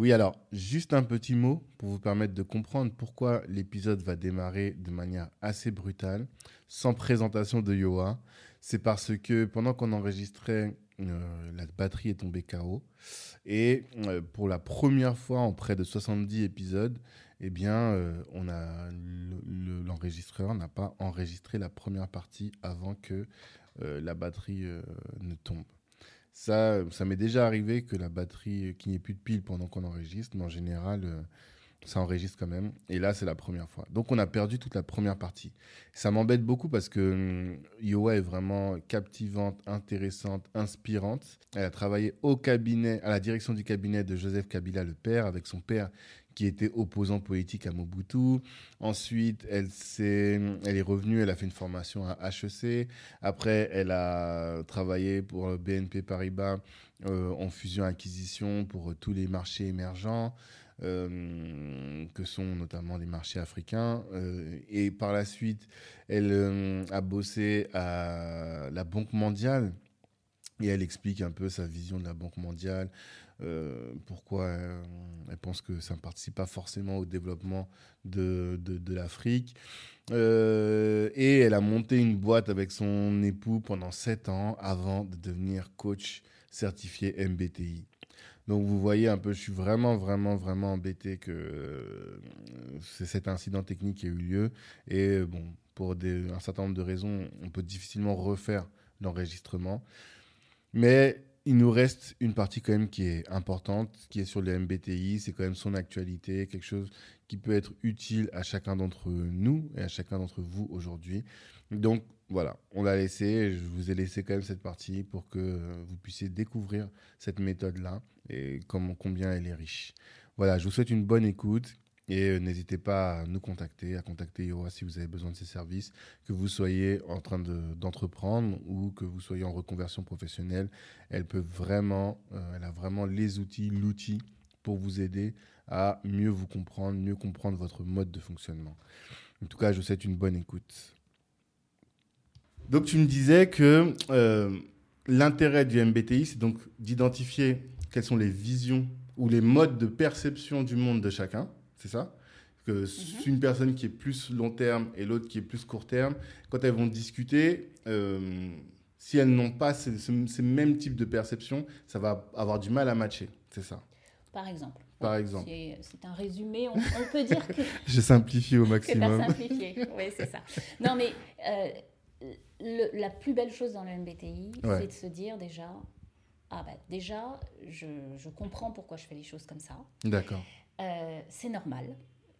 Oui, alors, juste un petit mot pour vous permettre de comprendre pourquoi l'épisode va démarrer de manière assez brutale, sans présentation de Yoa. C'est parce que pendant qu'on enregistrait, euh, la batterie est tombée KO. Et euh, pour la première fois en près de 70 épisodes, eh bien, euh, on a l'enregistreur n'a pas enregistré la première partie avant que la batterie ne tombe. Ça, ça m'est déjà arrivé que la batterie, qu'il n'y ait plus de pile pendant qu'on enregistre, mais en général, euh, ça enregistre quand même. Et là, c'est la première fois. Donc, on a perdu toute la première partie. Ça m'embête beaucoup parce que hum, Yoa est vraiment captivante, intéressante, inspirante. Elle a travaillé au cabinet, à la direction du cabinet de Joseph Kabila, le père, avec son père qui était opposant politique à Mobutu. Ensuite, elle, est, elle est revenue, elle a fait une formation à HEC. Après, elle a travaillé pour BNP Paribas euh, en fusion-acquisition pour tous les marchés émergents. Euh, que sont notamment les marchés africains. Euh, et par la suite, elle a bossé à la Banque mondiale et elle explique un peu sa vision de la Banque mondiale, euh, pourquoi euh, elle pense que ça ne participe pas forcément au développement de, l'Afrique. Euh, et elle a monté une boîte avec son époux pendant sept ans avant de devenir coach certifié MBTI. Donc vous voyez un peu, je suis vraiment, vraiment, vraiment embêté que cet incident technique qui a eu lieu. Et bon, pour un certain nombre de raisons, on peut difficilement refaire l'enregistrement. Mais il nous reste une partie quand même qui est importante, qui est sur le MBTI. C'est quand même son actualité, quelque chose qui peut être utile à chacun d'entre nous et à chacun d'entre vous aujourd'hui. Donc voilà, on l'a laissé. Je vous ai laissé quand même cette partie pour que vous puissiez découvrir cette méthode-là et combien elle est riche. Voilà, je vous souhaite une bonne écoute et euh, n'hésitez pas à nous contacter, à contacter Yoa si vous avez besoin de ses services, que vous soyez en train d'entreprendre ou que vous soyez en reconversion professionnelle. Elle peut vraiment, euh, elle a vraiment les outils, l'outil pour vous aider à mieux vous comprendre, mieux comprendre votre mode de fonctionnement. En tout cas, je vous souhaite une bonne écoute. Donc, tu me disais que euh, l'intérêt du MBTI, c'est donc d'identifier quelles sont les visions ou les modes de perception du monde de chacun c'est ça que mhm. une personne qui est plus long terme et l'autre qui est plus court terme, quand elles vont discuter, euh, si elles n'ont pas ces, mêmes types de perception, ça va avoir du mal à matcher. C'est ça. Par exemple. Par exemple. C'est un résumé, on, peut dire que. J'ai simplifié au maximum. simplifié, oui, c'est ça. Non, mais euh, la plus belle chose dans le MBTI, c'est de se dire déjà, ah bah déjà, je, je comprends pourquoi je fais les choses comme ça. D'accord. Euh, c'est normal,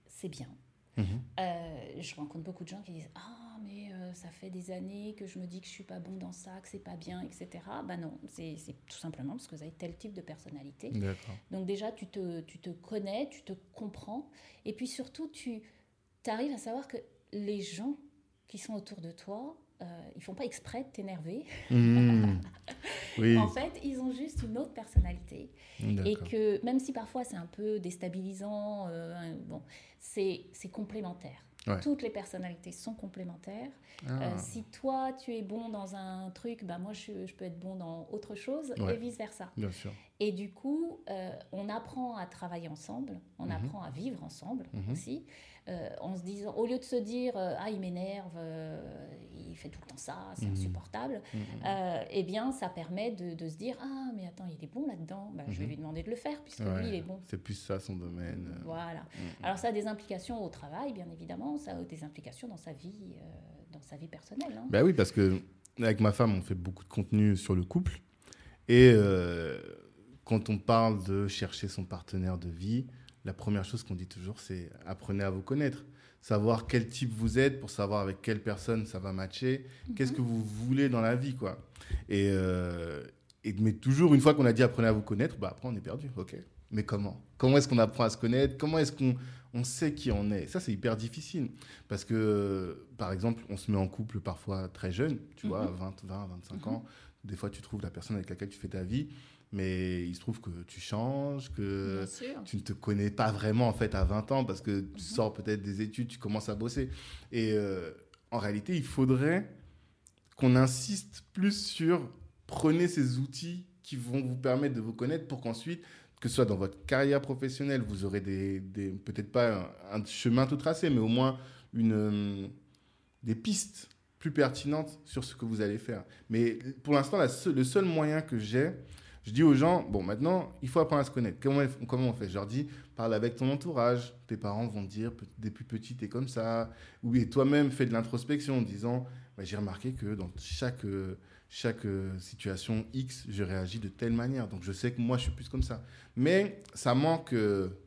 c'est bien. Mhm. Euh, je rencontre beaucoup de gens qui disent Ah, mais euh, ça fait des années que je me dis que je suis pas bon dans ça, que c'est pas bien, etc. Bah non, c'est tout simplement parce que vous avez tel type de personnalité. Donc, déjà, tu te, tu te connais, tu te comprends. Et puis surtout, tu arrives à savoir que les gens qui sont autour de toi, euh, ils font pas exprès de t'énerver. Mmh. oui. en fait, ils ont juste une autre personnalité. Et que même si parfois c'est un peu déstabilisant, euh, bon, c'est complémentaire. Toutes les personnalités sont complémentaires. Euh, ah. si toi, tu es bon dans un truc, bah moi, je, je peux être bon dans autre chose et vice-versa. Et du coup, euh, on apprend à travailler ensemble, on mhm. apprend à vivre ensemble mhm. aussi, euh, en se disant, au lieu de se dire, ah, il m'énerve, il fait tout le temps ça, c'est mhm. insupportable, eh bien, ça permet de, de, se dire, ah, mais attends, il est bon là-dedans, bah, je vais lui demander de le faire, puisque lui, il est bon. C'est plus ça son domaine. Voilà. Alors, ça a des implications au travail, bien évidemment ça a des implications dans sa vie, euh, dans sa vie personnelle. Hein. Ben oui, parce que avec ma femme, on fait beaucoup de contenu sur le couple. Et euh, quand on parle de chercher son partenaire de vie, la première chose qu'on dit toujours, c'est apprenez à vous connaître. Savoir quel type vous êtes pour savoir avec quelle personne ça va matcher. Mhm. Qu'est-ce que vous voulez dans la vie, quoi. Et, euh, et, mais toujours, une fois qu'on a dit apprenez à vous connaître, bah après on est perdu. Ok, Mais comment? Comment est-ce qu'on apprend à se connaître? Comment est-ce qu'on on sait qui on est? Ça, c'est hyper difficile. Parce que, par exemple, on se met en couple parfois très jeune, tu vois, 20, 20, 25 ans. Des fois, tu trouves la personne avec laquelle tu fais ta vie mais il se trouve que tu changes, que tu ne te connais pas vraiment en fait à 20 ans parce que tu mhm. sors peut-être des études, tu commences à bosser. Et euh, en réalité, il faudrait qu'on insiste plus sur prenez ces outils qui vont vous permettre de vous connaître pour qu'ensuite, que ce soit dans votre carrière professionnelle, vous aurez des, peut-être pas un, chemin tout tracé, mais au moins une, euh, des pistes plus pertinentes sur ce que vous allez faire. Mais pour l'instant, le seul moyen que j'ai, je dis aux gens, bon, maintenant, il faut apprendre à se connaître. Comment, on fait? Je leur dis, parle avec ton entourage. Tes parents vont te dire, des plus petits, t'es comme ça. Ou toi-même, fais de l'introspection en disant, bah, j'ai remarqué que dans chaque, situation X, je réagis de telle manière. Donc, je sais que moi, je suis plus comme ça. Mais ça manque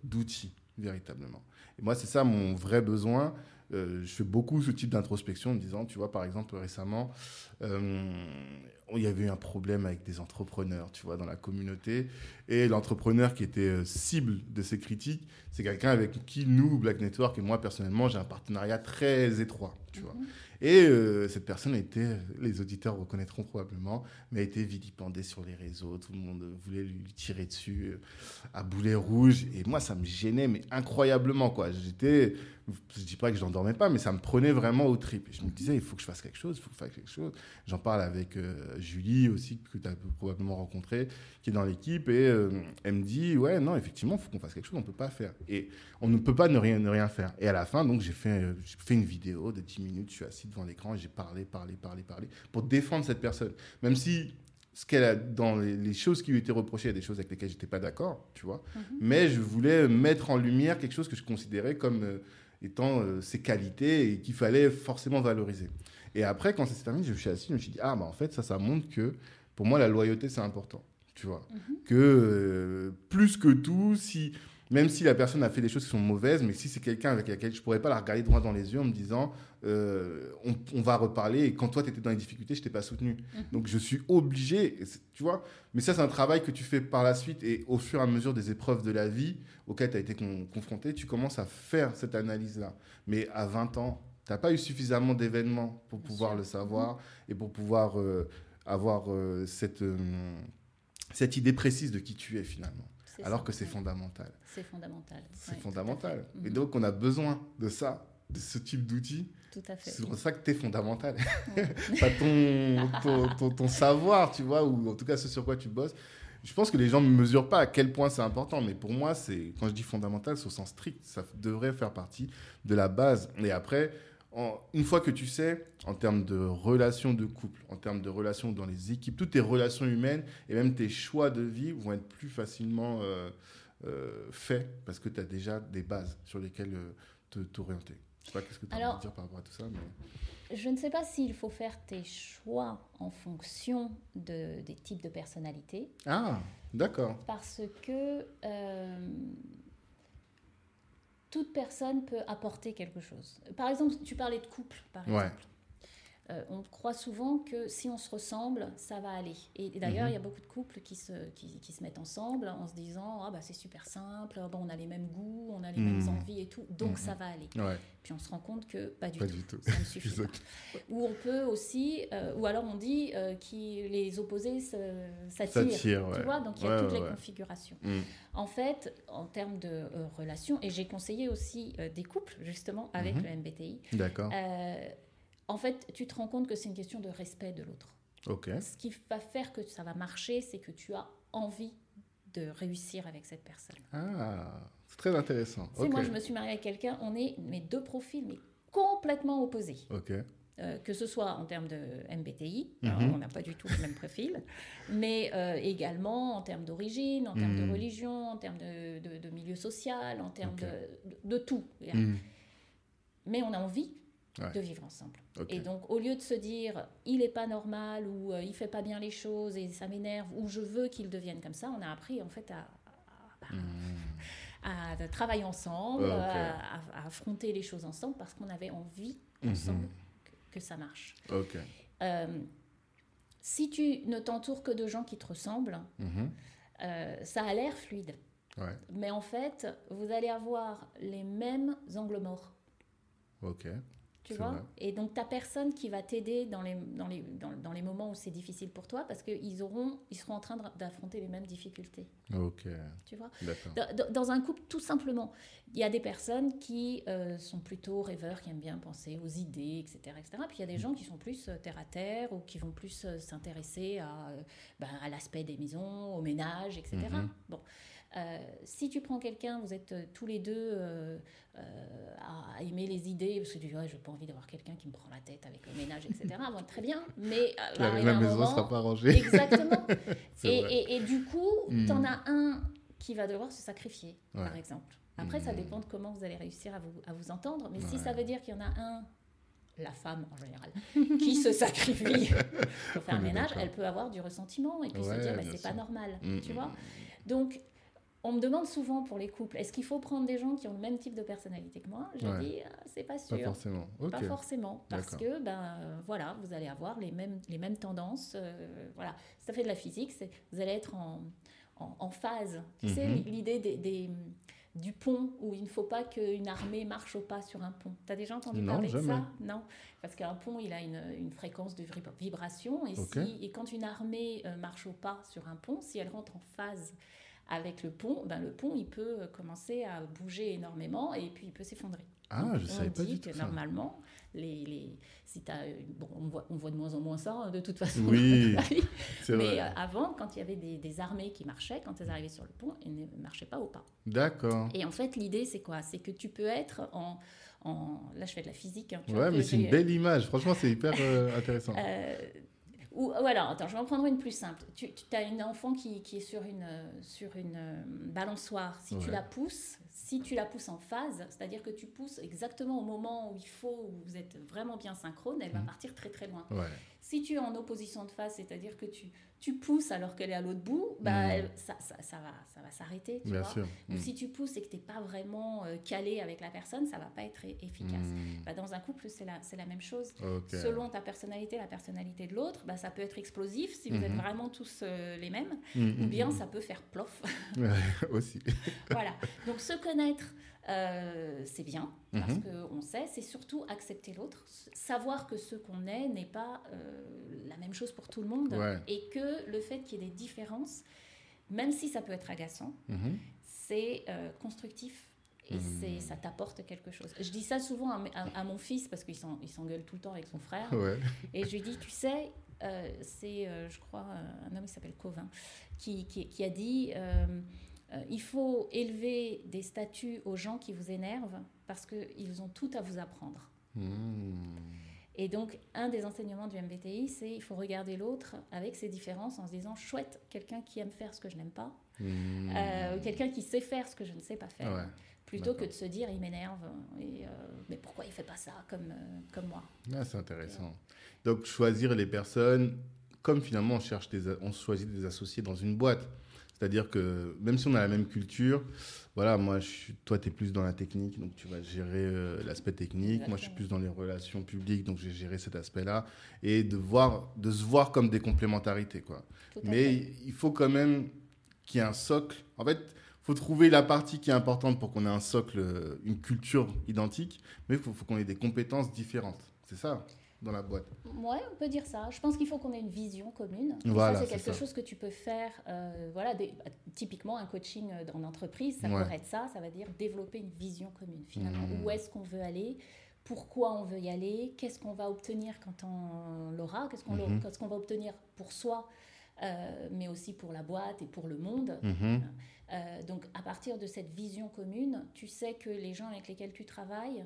d'outils, véritablement. Et moi, c'est ça mon vrai besoin. Euh, je fais beaucoup ce type d'introspection en disant, tu vois, par exemple, récemment, euh, il y avait eu un problème avec des entrepreneurs, tu vois, dans la communauté. Et l'entrepreneur qui était euh, cible de ces critiques, c'est quelqu'un avec qui nous, Black Network, et moi personnellement, j'ai un partenariat très étroit. Mhm. Et euh, cette personne a été, les auditeurs reconnaîtront probablement, mais a été vilipendée sur les réseaux. Tout le monde voulait lui tirer dessus euh, à boulet rouge. Et moi, ça me gênait, mais incroyablement, quoi. J'étais, je dis pas que je n'endormais pas, mais ça me prenait vraiment au trip. Et je me disais, il faut que je fasse quelque chose, il faut que je fasse quelque chose. J'en parle avec euh, Julie aussi, que tu as probablement rencontré, qui est dans l'équipe. Et elle me dit, ouais, non, effectivement, il faut qu'on fasse quelque chose, on ne peut pas faire. Et on ne peut pas ne rien, ne rien faire. Et à la fin, donc, j'ai fait, fait une vidéo de 10 minutes, je suis assis devant l'écran et j'ai parlé, parlé, parlé, parlé pour défendre cette personne. Même si ce qu'elle a dans les, choses qui lui étaient reprochées, il y a des choses avec lesquelles j'étais pas d'accord, tu vois. Mhm. Mais je voulais mettre en lumière quelque chose que je considérais comme euh, étant euh, ses qualités et qu'il fallait forcément valoriser. Et après, quand ça s'est terminé, je me suis assis, je me suis dit, ah, bah en fait, ça, ça montre que pour moi, la loyauté, c'est important, tu vois. Mhm. Que euh, plus que tout, si même si la personne a fait des choses qui sont mauvaises, mais si c'est quelqu'un avec lequel je pourrais pas la regarder droit dans les yeux en me disant euh, on, va reparler et quand toi tu étais dans les difficultés, je t'ai pas soutenu. Mhm. Donc je suis obligé, tu vois. Mais ça, c'est un travail que tu fais par la suite et au fur et à mesure des épreuves de la vie auxquelles tu as été confronté, tu commences à faire cette analyse-là. Mais à 20 ans, tu n'as pas eu suffisamment d'événements pour pouvoir le savoir mhm. et pour pouvoir euh, avoir euh, cette, cette idée précise de qui tu es finalement alors que c'est fondamental. C'est fondamental. C'est fondamental. Et mhm. donc, on a besoin de ça, de ce type d'outils. Tout à fait. C'est pour ça que tu es fondamental. Pas ton, ton, savoir, tu vois, ou en tout cas ce sur quoi tu bosses. Je pense que les gens ne mesurent pas à quel point c'est important, mais pour moi, c'est quand je dis fondamental, c'est au sens strict. Ça devrait faire partie de la base. Et après, une fois que tu sais, en termes de relations de couple, en termes de relations dans les équipes, toutes tes relations humaines et même tes choix de vie vont être plus facilement euh, euh, faits parce que tu as déjà des bases sur lesquelles euh, t'orienter. Je sais pas qu'est-ce que tu as dire par rapport à tout ça. Mais... Je ne sais pas s'il faut faire tes choix en fonction de, des types de personnalités. Ah, d'accord. Parce que toute personne peut apporter quelque chose. Par exemple, tu parlais de couple, par exemple. Euh, on croit souvent que si on se ressemble, ça va aller. Et, d'ailleurs, mhm. il y a beaucoup de couples qui se, qui, se mettent ensemble en se disant ah, bah, c'est super simple, bon, on a les mêmes goûts, on a les mêmes mhm. envies et tout, donc mhm. ça va aller. Puis on se rend compte que pas du, tout, ça ne suffit pas. Ou on peut aussi, euh, ou alors on dit euh, que les opposés s'attirent. Tu vois, donc il y a toutes les configurations. Mm. En fait, en termes de relations, et j'ai conseillé aussi des couples justement avec le MBTI. D'accord en fait, tu te rends compte que c'est une question de respect de l'autre. Ce qui va faire que ça va marcher, c'est que tu as envie de réussir avec cette personne. Ah, c'est très intéressant. Moi, je me suis mariée avec quelqu'un, on est mes deux profils, mais complètement opposés. Ok. Euh, que ce soit en termes de MBTI, mhm. on n'a pas du tout le même profil, mais euh, également en termes d'origine, en termes de mhm. religion, en termes de, milieu social, en termes de, tout. Mhm. Mais on a envie de vivre ensemble. Et donc, au lieu de se dire, il est pas normal, ou euh, il fait pas bien les choses, et ça m'énerve, ou je veux qu'il devienne comme ça, on a appris en fait à, à, hmm. travailler ensemble, à, affronter les choses ensemble, parce qu'on avait envie mhm. ensemble que, ça marche. Euh, si tu ne t'entoures que de gens qui te ressemblent, mhm. euh, ça a l'air fluide. Mais en fait, vous allez avoir les mêmes angles morts. Ok. Tu vois Et donc, ta personne qui va t'aider dans les, dans, les, dans, les moments où c'est difficile pour toi parce qu'ils ils seront en train d'affronter les mêmes difficultés. Ok. Tu vois dans, dans, un couple, tout simplement, il y a des personnes qui euh, sont plutôt rêveurs, qui aiment bien penser aux idées, etc. etc. Puis il y a des gens qui sont plus euh, terre à terre ou qui vont plus euh, s'intéresser à, ben, à l'aspect des maisons, au ménage, etc. Mm-hmm. Bon. Euh, si tu prends quelqu'un, vous êtes euh, tous les deux euh, à aimer les idées, parce que tu dis, ouais, je n'ai pas envie d'avoir quelqu'un qui me prend la tête avec le ménage, etc. bon, très bien, mais la, la maison ne sera pas rangée. Exactement. et, et, du coup, hmm. tu en as un qui va devoir se sacrifier, par exemple. Après, ça hmm. dépend de comment vous allez réussir à vous, à vous entendre, mais si ça veut dire qu'il y en a un la femme en général, qui se sacrifie pour faire le ménage, elle peut avoir du ressentiment et puis se dire mais c'est pas normal, hmm, tu vois. Donc on me demande souvent pour les couples, est-ce qu'il faut prendre des gens qui ont le même type de personnalité que moi? Je dis, ah, c'est pas sûr. Pas forcément. Pas forcément, parce que ben voilà, vous allez avoir les mêmes les mêmes tendances. Euh, voilà, ça fait de la physique, vous allez être en, en, phase. Tu sais mhm. l'idée des, du pont où il ne faut pas qu'une armée marche au pas sur un pont. Tu as déjà entendu parler de ça? Non, parce qu'un pont, il a une, une, fréquence de vibration et, si, et quand une armée euh, marche au pas sur un pont, si elle rentre en phase avec le pont, ben le pont, il peut euh, commencer à bouger énormément et puis il peut s'effondrer. Ah, je ne savais pas du tout que normalement, les, les, si as, bon, on, voit, on voit de moins en moins ça, hein, de toute façon. Oui, Mais vrai. Euh, avant, quand il y avait des, des, armées qui marchaient, quand elles arrivaient sur le pont, elles ne marchaient pas au pas. D'accord. Et en fait, l'idée, c'est quoi? C'est que tu peux être en, en... Là, je fais de la physique. Hein, ouais, mais c'est une belle image. Franchement, c'est hyper euh, intéressant. Ou, alors, attends, je vais en prendre une plus simple. Tu, tu as une enfant qui, qui, est sur une, sur une euh, balançoire. Si tu la pousses, si tu la pousses en phase, c'est-à-dire que tu pousses exactement au moment où il faut, où vous êtes vraiment bien synchrone, elle va mmh. partir très très loin. Si tu es en opposition de phase, c'est-à-dire que tu, tu pousses alors qu'elle est à l'autre bout, bah, mmh. ça, ça, ça, va, ça va s'arrêter. Ou mmh. si tu pousses et que tu n'es pas vraiment euh, calé avec la personne, ça va pas être efficace. Bah, dans un couple, c'est la, la même chose. Selon ta personnalité, la personnalité de l'autre, bah, ça peut être explosif si vous êtes vraiment tous euh, les mêmes, ou bien ça peut faire plof. aussi. voilà. Donc se connaître, euh, c'est bien, parce mhm. qu'on sait, c'est surtout accepter l'autre, savoir que ce qu'on est n'est pas euh, la même chose pour tout le monde, et que le fait qu'il y ait des différences, même si ça peut être agaçant, mhm. c'est euh, constructif. Et mhm. ça t'apporte quelque chose. Je dis ça souvent à, mon fils parce qu'il s'engueule tout le temps avec son frère. Et je lui dis, tu sais, c'est, je crois, un homme qui s'appelle Covin, qui, qui, qui a dit euh, il faut élever des statuts aux gens qui vous énervent parce qu'ils ont tout à vous apprendre. Hmm. Et donc, un des enseignements du MBTI, c'est il faut regarder l'autre avec ses différences en se disant chouette, quelqu'un qui aime faire ce que je n'aime pas, hmm. euh, quelqu'un qui sait faire ce que je ne sais pas faire. Plutôt que de se dire il m'énerve, et, euh, mais pourquoi il fait pas ça comme, comme moi? Ah, C'est intéressant. Donc, choisir les personnes, comme finalement on, cherche des, on choisit des associés dans une boîte. C'est-à-dire que même si on a la même culture, voilà, moi, je suis, toi, tu es plus dans la technique, donc tu vas gérer euh, l'aspect technique. Moi, je suis plus dans les relations publiques, donc j'ai géré cet aspect-là. Et de, voir, de se voir comme des complémentarités, quoi. Mais il faut quand même qu'il y ait un socle. En fait, il faut trouver la partie qui est importante pour qu'on ait un socle, euh, une culture identique, mais il faut, faut qu'on ait des compétences différentes. C'est ça dans la boîte. Ouais, on peut dire ça. Je pense qu'il faut qu'on ait une vision commune. Voilà, c'est quelque chose que tu peux faire. Euh, voilà, bah, typiquement un coaching euh, en entreprise, ça pourrait être ça. Ça va dire développer une vision commune. Finalement, mmh. où est-ce qu'on veut aller? Pourquoi on veut y aller? Qu'est-ce qu'on va obtenir quand on l'aura? Qu'est-ce qu'on mmh. va obtenir pour soi euh, mais aussi pour la boîte et pour le monde? Mmh. donc à partir de cette vision commune, tu sais que les gens avec lesquels tu travailles,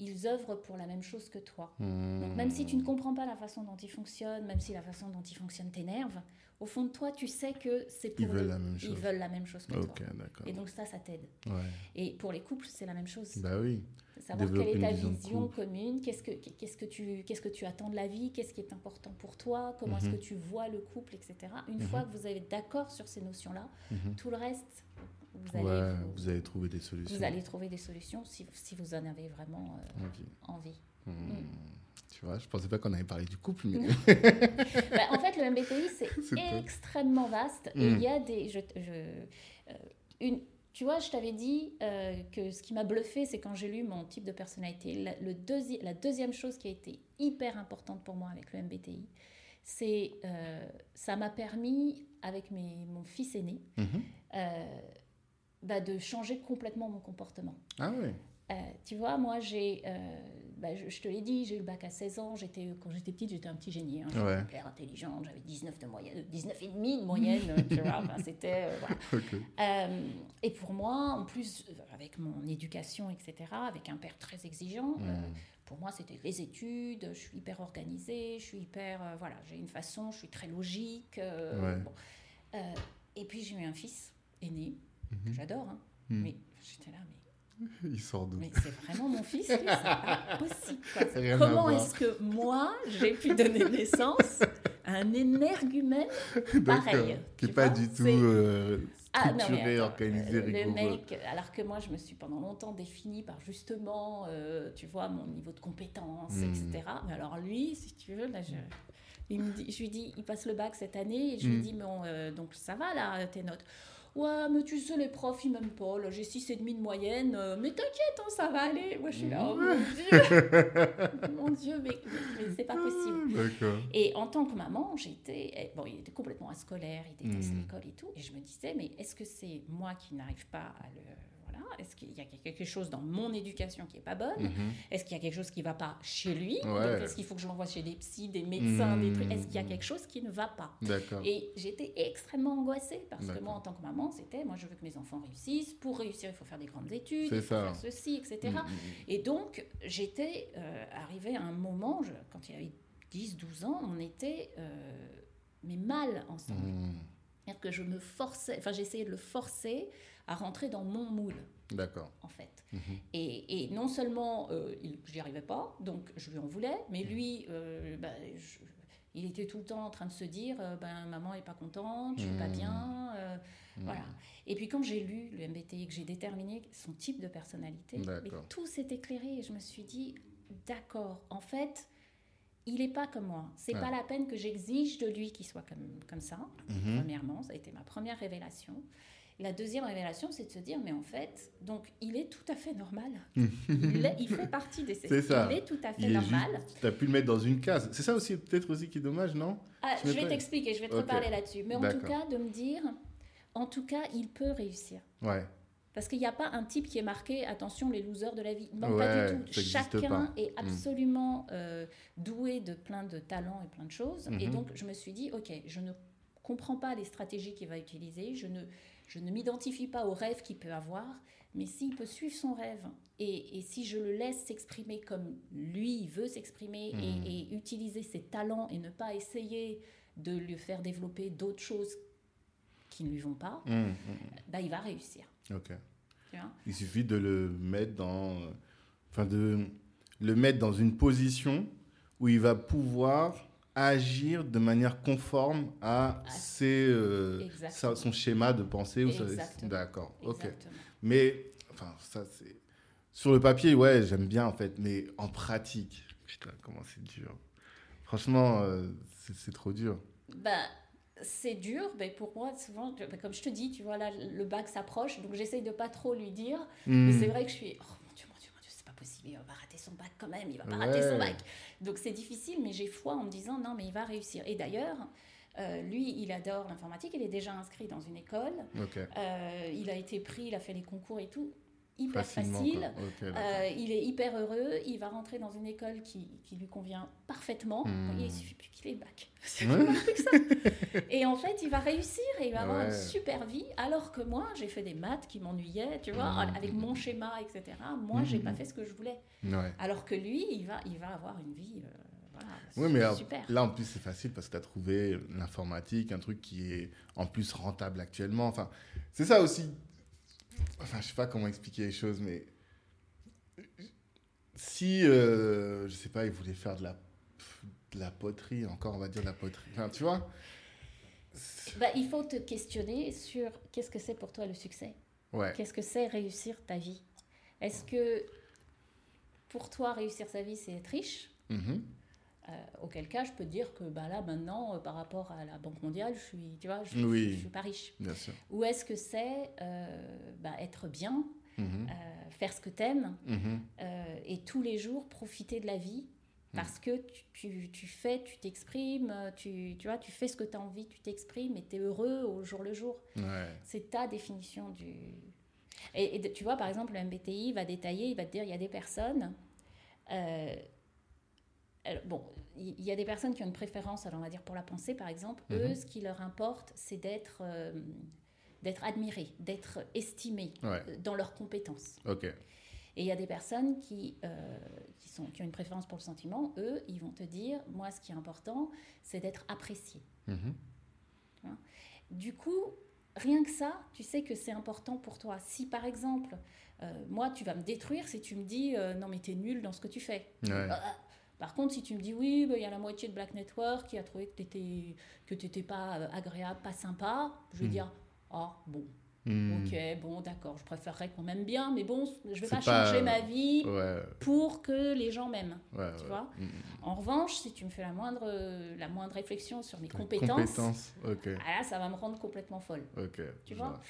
ils œuvrent pour la même chose que toi. Donc même si tu ne comprends pas la façon dont ils fonctionnent, même si la façon dont ils fonctionnent t'énerve, au fond de toi, tu sais que c'est pour ils veulent, la même chose. ils veulent la même chose que toi. Et donc ça, ça t'aide. Et pour les couples, c'est la même chose. Bah oui. Savoir quelle est ta vision, commune, qu'est-ce que, qu'est-ce, que tu, qu'est-ce que tu attends de la vie, qu'est-ce qui est important pour toi, comment est-ce mhm. que tu vois le couple, etc. Une mhm. fois que vous êtes d'accord sur ces notions-là, mhm. tout le reste, vous allez, vous, allez trouver des solutions. Vous allez trouver des solutions si, si vous en avez vraiment euh, envie. Hmm. Hmm. Tu vois, je pensais pas qu'on avait parlé du couple. Mais... Bah, en fait, le MBTI, c'est extrêmement vaste. Et il y a des. Je, je, euh, une, tu vois, je t'avais dit euh, que ce qui m'a bluffé, c'est quand j'ai lu mon type de personnalité. La, le la deuxième chose qui a été hyper importante pour moi avec le MBTI, c'est euh, ça m'a permis, avec mes, mon fils aîné, mhm. euh, bah, de changer complètement mon comportement. Ah oui. tu vois, moi, j'ai bah, je, te l'ai dit, j'ai eu le bac à 16 ans. J'étais, quand j'étais petite, j'étais un petit génie. Hein. J'étais hyper intelligente. J'avais 19 de moyenne, 19 et demi de moyenne. tu vois, c'était euh, voilà. euh, et pour moi, en plus, avec mon éducation, etc., avec un père très exigeant. Euh, hmm. pour moi, c'était les études, je suis hyper organisée, je suis hyper. Euh, voilà, j'ai une façon, je suis très logique. Bon. et puis, j'ai eu un fils aîné, que mhm. j'adore, hein, hmm. mais j'étais là, mais Il sort d'où Mais c'est vraiment mon fils, c'est pas possible. Comment est-ce que moi, j'ai pu donner naissance à un énergumène pareil Qui n'est pas du tout euh, structuré, ah, organisé, Le mec, alors que moi, je me suis pendant longtemps définie par justement, euh, tu vois, mon niveau de compétence, hmm. etc. Mais alors lui, si tu veux, là, je... Il me dit, je lui dis, il passe le bac cette année, et je lui hmm. dis, bon, euh, donc ça va là, tes notes Ouais, mais tu sais, les profs, ils m'aiment pas. Là, j'ai 6,5 de moyenne. Euh, mais t'inquiète, hein, ça va aller. Moi, je suis là, oh mon Dieu Mon Dieu, mais, mais, c'est pas possible. Et en tant que maman, j'étais. Eh, bon, il était complètement scolaire, il déteste mmh. l'école et tout. Et je me disais, mais est-ce que c'est moi qui n'arrive pas à le est-ce qu'il y a quelque chose dans mon éducation qui est pas bonne mhm. Est-ce qu'il y a quelque chose qui va pas chez lui Est-ce qu'il faut que je l'envoie chez des psys, des médecins, des trucs? Est-ce qu'il y a mhm. quelque chose qui ne va pas? Et j'étais extrêmement angoissée parce que moi, en tant que maman, c'était moi, je veux que mes enfants réussissent. Pour réussir, il faut faire des grandes études, il faut faire ceci, etc. Mhm, et donc, j'étais euh, arrivée à un moment, quand il avait 10, 12 ans, on était euh, mais mal ensemble. C'est-à-dire que je me forçais, enfin j'essayais de le forcer à rentrer dans mon moule. D'accord. En fait. Mhm. Et, et, non seulement euh, j'y arrivais pas, donc je lui en voulais, mais lui, euh, bah, il était tout le temps en train de se dire euh, ben, maman est pas contente, je suis pas mhm. bien. Euh, mhm. Voilà. Et puis quand j'ai lu le MBTI, que j'ai déterminé son type de personnalité, tout s'est éclairé et je me suis dit d'accord, en fait. Il n'est pas comme moi. C'est n'est pas la peine que j'exige de lui qu'il soit comme, comme ça. Premièrement, ça a été ma première révélation. La deuxième révélation, c'est de se dire, mais en fait, donc il est tout à fait normal. il, fait partie des C'est ça. Il est tout à fait normal. Tu as pu le mettre dans une case. C'est ça aussi, peut-être aussi qui est dommage, non? Ah, Je vais t'expliquer, je vais te reparler là-dessus. Mais en tout cas, de me dire, en tout cas, il peut réussir. Ouais. Parce qu'il n'y a pas un type qui est marqué, attention, les losers de la vie. Non, pas du tout. Chacun est mm. absolument euh, doué de plein de talents et plein de choses. Et mhm. donc, je me suis dit, OK, je ne comprends pas les stratégies qu'il va utiliser. Je ne je ne m'identifie pas au rêve qu'il peut avoir, mais s'il peut suivre son rêve et, si je le laisse s'exprimer comme lui veut s'exprimer hmm. et, utiliser ses talents et ne pas essayer de lui faire développer d'autres choses qui ne lui vont pas, hmm, hmm, bah, il va réussir. Ok. il suffit de le mettre dans, enfin de le mettre dans une position où il va pouvoir agir de manière conforme à ah, ses, euh, son schéma de pensée. D'accord, ok. Mais, enfin, ça, c'est. Sur le papier, ouais, j'aime bien, en fait, mais en pratique, putain, comment c'est dur. Franchement, euh, c'est trop dur. Bah, c'est dur, mais pour moi, souvent, bah, comme je te dis, tu vois, là, le bac s'approche, donc j'essaye de pas trop lui dire. Mais hmm. c'est vrai que je suis. Oh, mon Dieu, mon Dieu, mon Dieu, c'est pas possible, il va rater son bac quand même, il va pas rater son bac. Donc c'est difficile, mais j'ai foi en me disant non, mais il va réussir. Et d'ailleurs, euh, lui, il adore l'informatique, il est déjà inscrit dans une école. Euh, il a été pris, il a fait les concours et tout hyper facile. Euh, il est hyper heureux. Il va rentrer dans une école qui, qui lui convient parfaitement. Hmm. il suffit plus qu'il ait le bac. et en fait, il va réussir et il va avoir une super vie. Alors que moi, j'ai fait des maths qui m'ennuyaient, tu vois, hmm. avec mon schéma, etc. Moi, j'ai pas hmm. fait ce que je voulais. Alors que lui, il va, il va avoir une vie. Euh, oui, mais super. là, en plus, c'est facile parce que tu as trouvé l'informatique, un truc qui est en plus rentable actuellement. Enfin, c'est ça aussi Enfin, je sais pas comment expliquer les choses, mais si, euh, je sais pas, il voulait faire de la, de la poterie, encore on va dire de la poterie, enfin, tu vois? Bah, Il faut te questionner sur qu'est-ce que c'est pour toi le succès? Ouais. Qu'est-ce que c'est réussir ta vie? Est-ce que pour toi, réussir sa vie, c'est être riche? Mm-hmm. auquel cas, je peux te dire que bah, là, maintenant, par rapport à la Banque mondiale, je suis, tu vois, je, oui, suis pas riche. Bien sûr. Ou est-ce que c'est bah, être bien, Mhm. faire ce que tu aimes Mhm. et tous les jours profiter de la vie parce que tu, tu, tu fais, tu t'exprimes, tu, tu, vois, tu fais ce que tu as envie, tu t'exprimes et tu es heureux au jour le jour. Ouais. C'est ta définition du... Et, et tu vois, par exemple, le MBTI va détailler, il va te dire, il y a des personnes... alors, bon, il y a des personnes qui ont une préférence, alors on va dire pour la pensée par exemple, eux, Mhm. ce qui leur importe, c'est d'être euh, d'être admirés, d'être estimés Ouais. euh, dans leurs compétences. Ok. Et il y a des personnes qui, euh, qui, sont, qui ont une préférence pour le sentiment, eux, ils vont te dire, moi, ce qui est important, c'est d'être apprécié. Mhm. Du coup, rien que ça, tu sais que c'est important pour toi. Si par exemple, euh, moi, tu vas me détruire si tu me dis, euh, non, mais t'es nul dans ce que tu fais. Ouais. Par contre, si tu me dis oui, bah, il y a la moitié de Black Network qui a trouvé que tu que t'étais pas euh, agréable, pas sympa, je vais Hmm. dire ah bon, Hmm. ok, bon d'accord, je préférerais qu'on m'aime bien, mais bon, je vais C'est pas, pas- changer ma vie Ouais. pour que les gens m'aiment. Ouais. Tu ouais. vois Mhm. En revanche, si tu me fais la moindre, la moindre réflexion sur mes compétences, ah là, ça va me rendre complètement folle. Ok. Tu vois.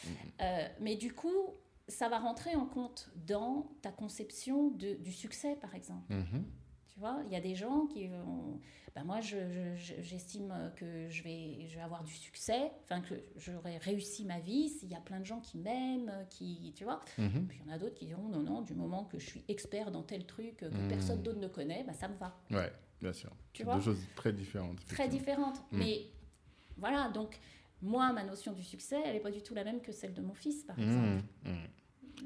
Euh, mais du coup, ça va rentrer en compte dans ta conception de, du succès, par exemple. Mhm. Tu vois, il y a des gens qui vont... Ben moi, je- je- je- j'estime que je vais, je vais avoir du succès, enfin que j'aurai réussi ma vie s'il y a plein de gens qui m'aiment, qui, tu vois. Mhm. Puis il y en a d'autres qui diront non, non, du moment que je suis expert dans tel truc que Mhm. personne d'autre ne connaît, ben ça me va. Ouais, bien sûr. Tu C'est vois deux choses très différentes. Très différentes. Mhm. Mais voilà, donc moi, ma notion du succès, elle n'est pas du tout la même que celle de mon fils, par exemple.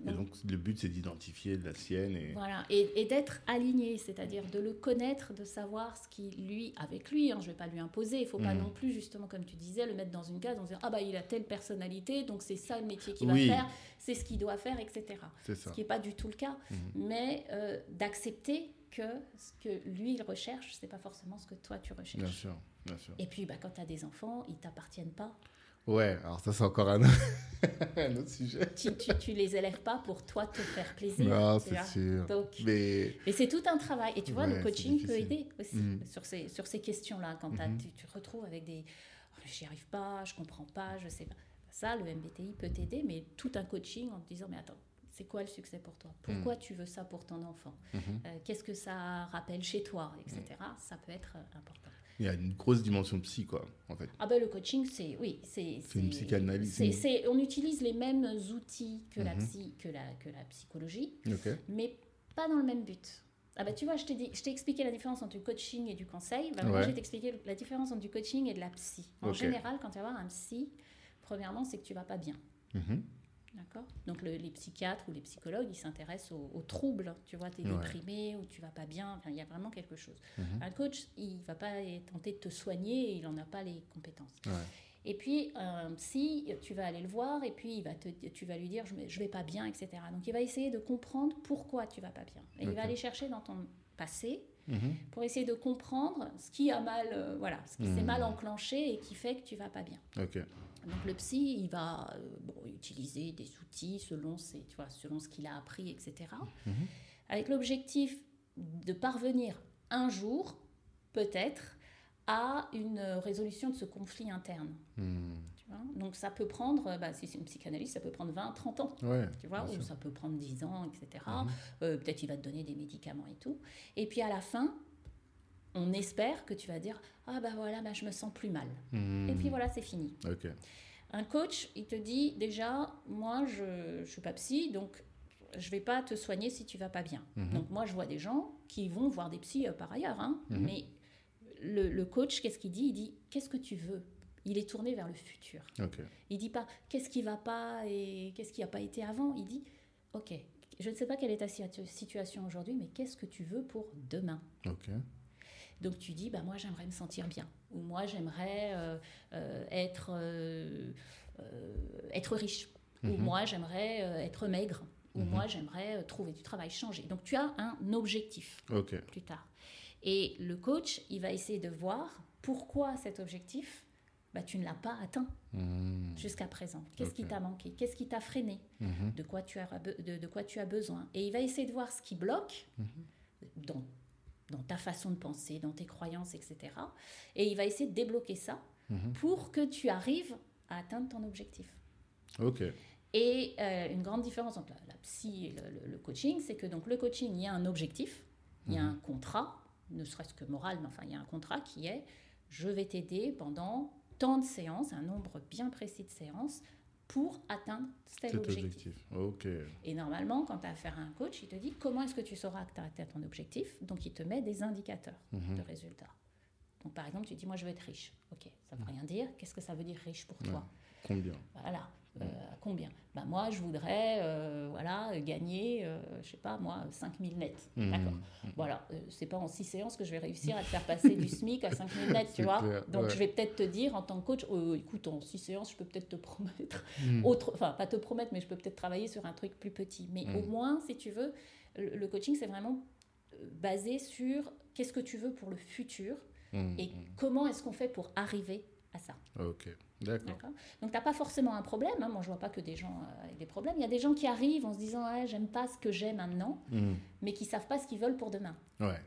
Et donc, le but, c'est d'identifier la sienne et. Voilà, et, et d'être aligné, c'est-à-dire de le connaître, de savoir ce qui, lui, avec lui, hein, je ne vais pas lui imposer, il ne faut pas Mhm. non plus, justement, comme tu disais, le mettre dans une case en disant Ah, bah, il a telle personnalité, donc c'est ça le métier qu'il Oui. va faire, c'est ce qu'il doit faire, etc. Ce qui n'est pas du tout le cas, Mhm. mais euh, d'accepter que ce que lui, il recherche, ce n'est pas forcément ce que toi, tu recherches. Bien sûr, bien sûr. Et puis, bah, quand tu as des enfants, ils ne t'appartiennent pas. Ouais, alors ça, c'est encore un, un autre sujet. Tu, tu, tu les élèves pas pour toi te faire plaisir. Non, c'est sûr. Donc, Mais. C'est tout un travail. Et tu vois, Ouais, le coaching peut aider aussi Mhm. sur ces, sur ces questions-là. Quand Mhm. tu, tu te retrouves avec des Oh, j'y arrive pas, je comprends pas, je sais pas. Ça, le MBTI peut t'aider, mais tout un coaching en te disant Mais attends, c'est quoi le succès pour toi? Pourquoi tu veux ça pour ton enfant? Mhm. Euh, Qu'est-ce que ça rappelle chez toi? Etc. Ça peut être euh, important. Il y a une grosse dimension psy, quoi, en fait. Ah ben le coaching, c'est oui, c'est C'est une psychanalyse, c'est- c'est c'est- on utilise les mêmes outils que la Mhm. psy, que la que la psychologie, mais pas dans le même but. Ah bah tu vois, je t'ai dit, je t'ai expliqué la différence entre du coaching et du conseil. Bah, Ouais. je vais t'expliquer la différence entre du coaching et de la psy. En général, quand tu vas voir un psy, premièrement, c'est que tu vas pas bien. Mhm. D'accord Donc le- les psychiatres ou les psychologues, ils s'intéressent aux, aux troubles. Tu vois, tu es Ouais. déprimé ou tu vas pas bien. Il y a vraiment quelque chose. Mhm. Un coach, il va pas tenter de te soigner, il en a pas les compétences. Ouais. Et puis, un psy, tu vas aller le voir et puis il va te, tu vas lui dire je, je vais pas bien, etc. Donc il va essayer de comprendre pourquoi tu vas pas bien. Et il va aller chercher dans ton passé Mhm. pour essayer de comprendre ce qui a mal, euh, voilà, ce qui s'est Mhm. mal enclenché et qui fait que tu vas pas bien. Ok. Donc le psy, il va euh, bon, utiliser des outils selon, ses, tu vois, selon ce qu'il a appris, etc. Mhm. Avec l'objectif de parvenir un jour, peut-être, à une résolution de ce conflit interne. Tu vois? Donc ça peut prendre, bah, si c'est une psychanalyse, ça peut prendre 20, 30 ans. Ouais. Tu vois, ou ça peut prendre 10 ans, etc. Mhm. Euh, Peut-être il va te donner des médicaments et tout. Et puis à la fin, on espère que tu vas dire Ah bah voilà, bah, je me sens plus mal. Mhm. Et puis voilà, c'est fini. Ok. Un coach, il te dit déjà, moi je ne suis pas psy, donc je vais pas te soigner si tu vas pas bien. Mhm. Donc moi je vois des gens qui vont voir des psys euh, par ailleurs, hein, Mhm. mais le, le coach, qu'est-ce qu'il dit? Il dit qu'est-ce que tu veux? Il est tourné vers le futur. Ok. Il dit pas qu'est-ce qui va pas et qu'est-ce qui n'a pas été avant? Il dit ok, je ne sais pas quelle est ta situ- situation aujourd'hui, mais qu'est-ce que tu veux pour demain? Ok. Donc tu dis, bah, moi j'aimerais me sentir bien, ou moi j'aimerais euh, euh, être, euh, être riche, ou Mhm. moi j'aimerais être maigre, ou Mhm. moi j'aimerais trouver du travail, changer. Donc tu as un objectif plus tard. Et le coach, il va essayer de voir pourquoi cet objectif, bah, tu ne l'as pas atteint Mhm. jusqu'à présent. Qu'est-ce qui t'a manqué? Qu'est-ce qui t'a freiné? De quoi, tu as, de, de quoi tu as besoin? Et il va essayer de voir ce qui bloque dans dans ta façon de penser, dans tes croyances, etc. Et il va essayer de débloquer ça Mhm. pour que tu arrives à atteindre ton objectif. Ok. Et euh, une grande différence entre la, la psy et le, le- le coaching, c'est que donc le coaching, il y a un objectif, il y a un contrat, ne serait-ce que moral, mais enfin il y a un contrat qui est je vais t'aider pendant tant de séances, un nombre bien précis de séances pour atteindre tel Cet objectif. objectif. Et normalement, quand tu as affaire à un coach, il te dit comment est-ce que tu sauras que tu as atteint ton objectif? Donc il te met des indicateurs Mhm. de résultats. Donc par exemple, tu dis moi je veux être riche. Ok, ça veut rien dire. Qu'est-ce que ça veut dire riche pour toi? Combien? Voilà. Euh, à combien? Bah, Moi, je voudrais euh, voilà, gagner, euh, je sais pas, moi, 5000 nets. Mhm. D'accord. Voilà, euh, c'est pas en six séances que je vais réussir à te faire passer du SMIC à 5000 nets, tu vois. clair, Donc, ouais. je vais peut-être te dire en tant que coach, euh, écoute, en six séances, je peux peut-être te promettre Mhm. autre, enfin, pas te promettre, mais je peux peut-être travailler sur un truc plus petit. Mais au moins, si tu veux, le, le coaching, c'est vraiment euh, basé sur qu'est-ce que tu veux pour le futur et comment est-ce qu'on fait pour arriver à ça. Ok. D'accord. Donc, tu n'as pas forcément un problème. hein. Moi, je vois pas que des gens euh, avec des problèmes. Il y a des gens qui arrivent en se disant ouais, J'aime pas ce que j'ai maintenant, Mhm. mais qui savent pas ce qu'ils veulent pour demain. Ouais.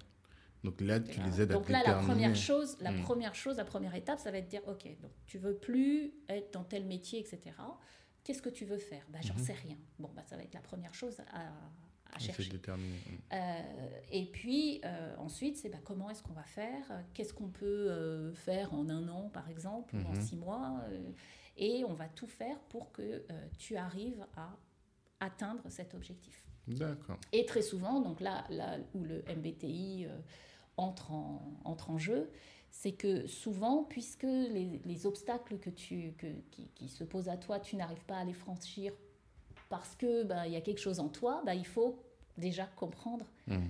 Donc là, tu les aides donc à là, la première chose, la Mm. première chose, la première étape, ça va être de dire ok, donc tu veux plus être dans tel métier, etc. Qu'est-ce que tu veux faire? Bah, J'en Mhm. sais rien. Bon, bah, ça va être la première chose à, à chercher. Euh, et puis euh, ensuite, c'est bah, comment est-ce qu'on va faire? Qu'est-ce qu'on peut euh, faire en un an, par exemple, ou en Mhm. six mois Et on va tout faire pour que tu arrives à atteindre cet objectif. D'accord. Et très souvent, donc là, là où le MBTI entre, en, entre en jeu, c'est que souvent, puisque les, les obstacles que tu, que, qui, qui se posent à toi, tu n'arrives pas à les franchir parce que bah, il y a quelque chose en toi, bah, il faut déjà comprendre Mhm.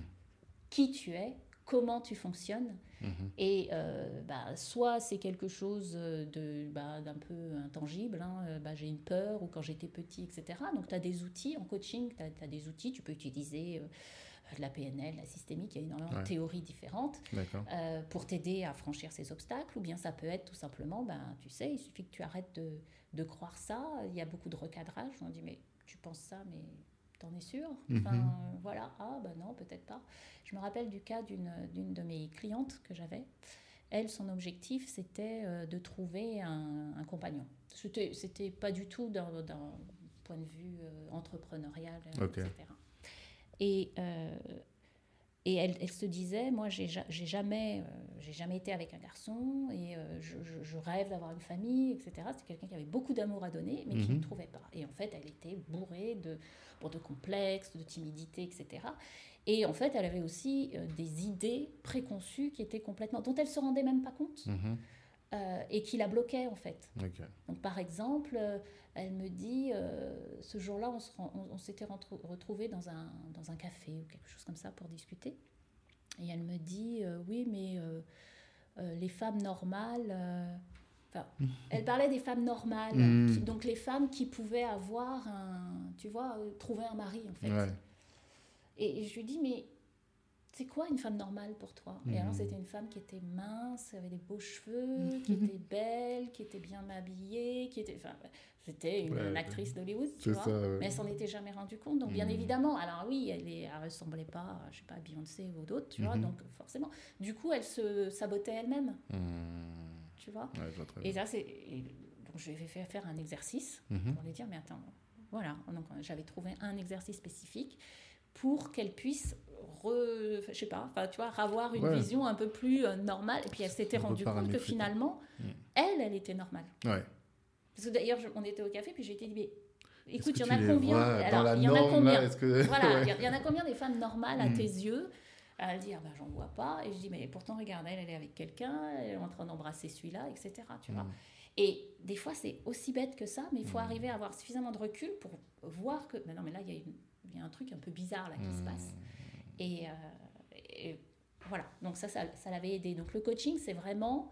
qui tu es, comment tu fonctionnes. Mhm. Et euh, bah, soit c'est quelque chose de, bah, d'un peu intangible, hein, euh, bah, j'ai une peur ou quand j'étais petit, etc. Donc tu as des outils en coaching, tu as, des outils, tu peux utiliser euh, de la PNL, la systémique, il y a énormément Ouais. de théories différentes euh, pour t'aider à franchir ces obstacles, ou bien ça peut être tout simplement, ben, tu sais, il suffit que tu arrêtes de, de croire ça, il y a beaucoup de recadrage, on dit mais tu penses ça, mais t'en es sûr Enfin, Mhm. euh, voilà, ah ben non, peut-être pas. Je me rappelle du cas d'une de mes clientes que j'avais. Elle, son objectif, c'était euh, de trouver un, un compagnon. C'était pas du tout d'un point de vue euh, entrepreneurial, etc. Et, euh, et elle, elle se disait, moi, j'ai ja- j'ai jamais, euh, j'ai jamais été avec un garçon et euh, je, rêve d'avoir une famille, etc. C'est quelqu'un qui avait beaucoup d'amour à donner, mais qui Mhm. ne trouvait pas. Et en fait, elle était bourrée de, bon, de complexes, de timidité, etc. Et en fait, elle avait aussi euh, des idées préconçues qui étaient complètement, dont elle se rendait même pas compte Mhm. Euh, et qui la bloquaient en fait. Donc, par exemple, euh, elle me dit, euh, ce jour-là, on, s'était retrouvés dans un, dans un café ou quelque chose comme ça pour discuter. Et elle me dit, oui, mais les femmes normales... Enfin, elle parlait des femmes normales, Mm. qui- donc les femmes qui pouvaient avoir un, tu vois, trouver un mari en fait. Ouais. Et je lui dis, mais c'est quoi une femme normale pour toi? Et alors, Mhm. c'était une femme qui était mince, qui avait des beaux cheveux, qui était belle, qui était bien habillée, qui était. Enfin, c'était une, Ouais, actrice d'Hollywood, tu vois. ça. ouais. Mais elle s'en était jamais rendu compte. Donc, bien Mhm. évidemment, alors oui, elle, elle ressemblait pas, je sais pas, à Beyoncé ou d'autres, tu vois. Mhm. Donc, forcément. Du coup, elle se sabotait elle-même, Mhm. tu vois. Ouais, vois Et ça, c'est. Donc, je fait faire un exercice pour lui dire, mais attends, voilà. Donc, j'avais trouvé un exercice spécifique pour qu'elle puisse, re, je sais pas, enfin, tu vois, avoir une Ouais. vision un peu plus euh, normale. Et puis, elle s'était rendue compte que finalement, Mm. elle, elle était normale. Ouais. Parce que d'ailleurs, on était au café, puis j'ai été dit, mais écoute, il y en a combien Alors, il y en a combien que... Voilà, il y, en a combien des femmes normales à Mm. tes yeux Elle dit, ah ben, j'en vois pas. Et je dis, mais pourtant, regarde, elle, elle est avec quelqu'un, elle est en train d'embrasser celui-là, etc. Tu vois Mhm. et des fois, c'est aussi bête que ça, mais il faut arriver à avoir suffisamment de recul pour voir que. Mais non, mais là, il y, a une- il y a un truc un peu bizarre là qui se passe. Et, euh, et voilà, donc ça, ça, ça l'avait aidé. Donc le coaching, c'est vraiment,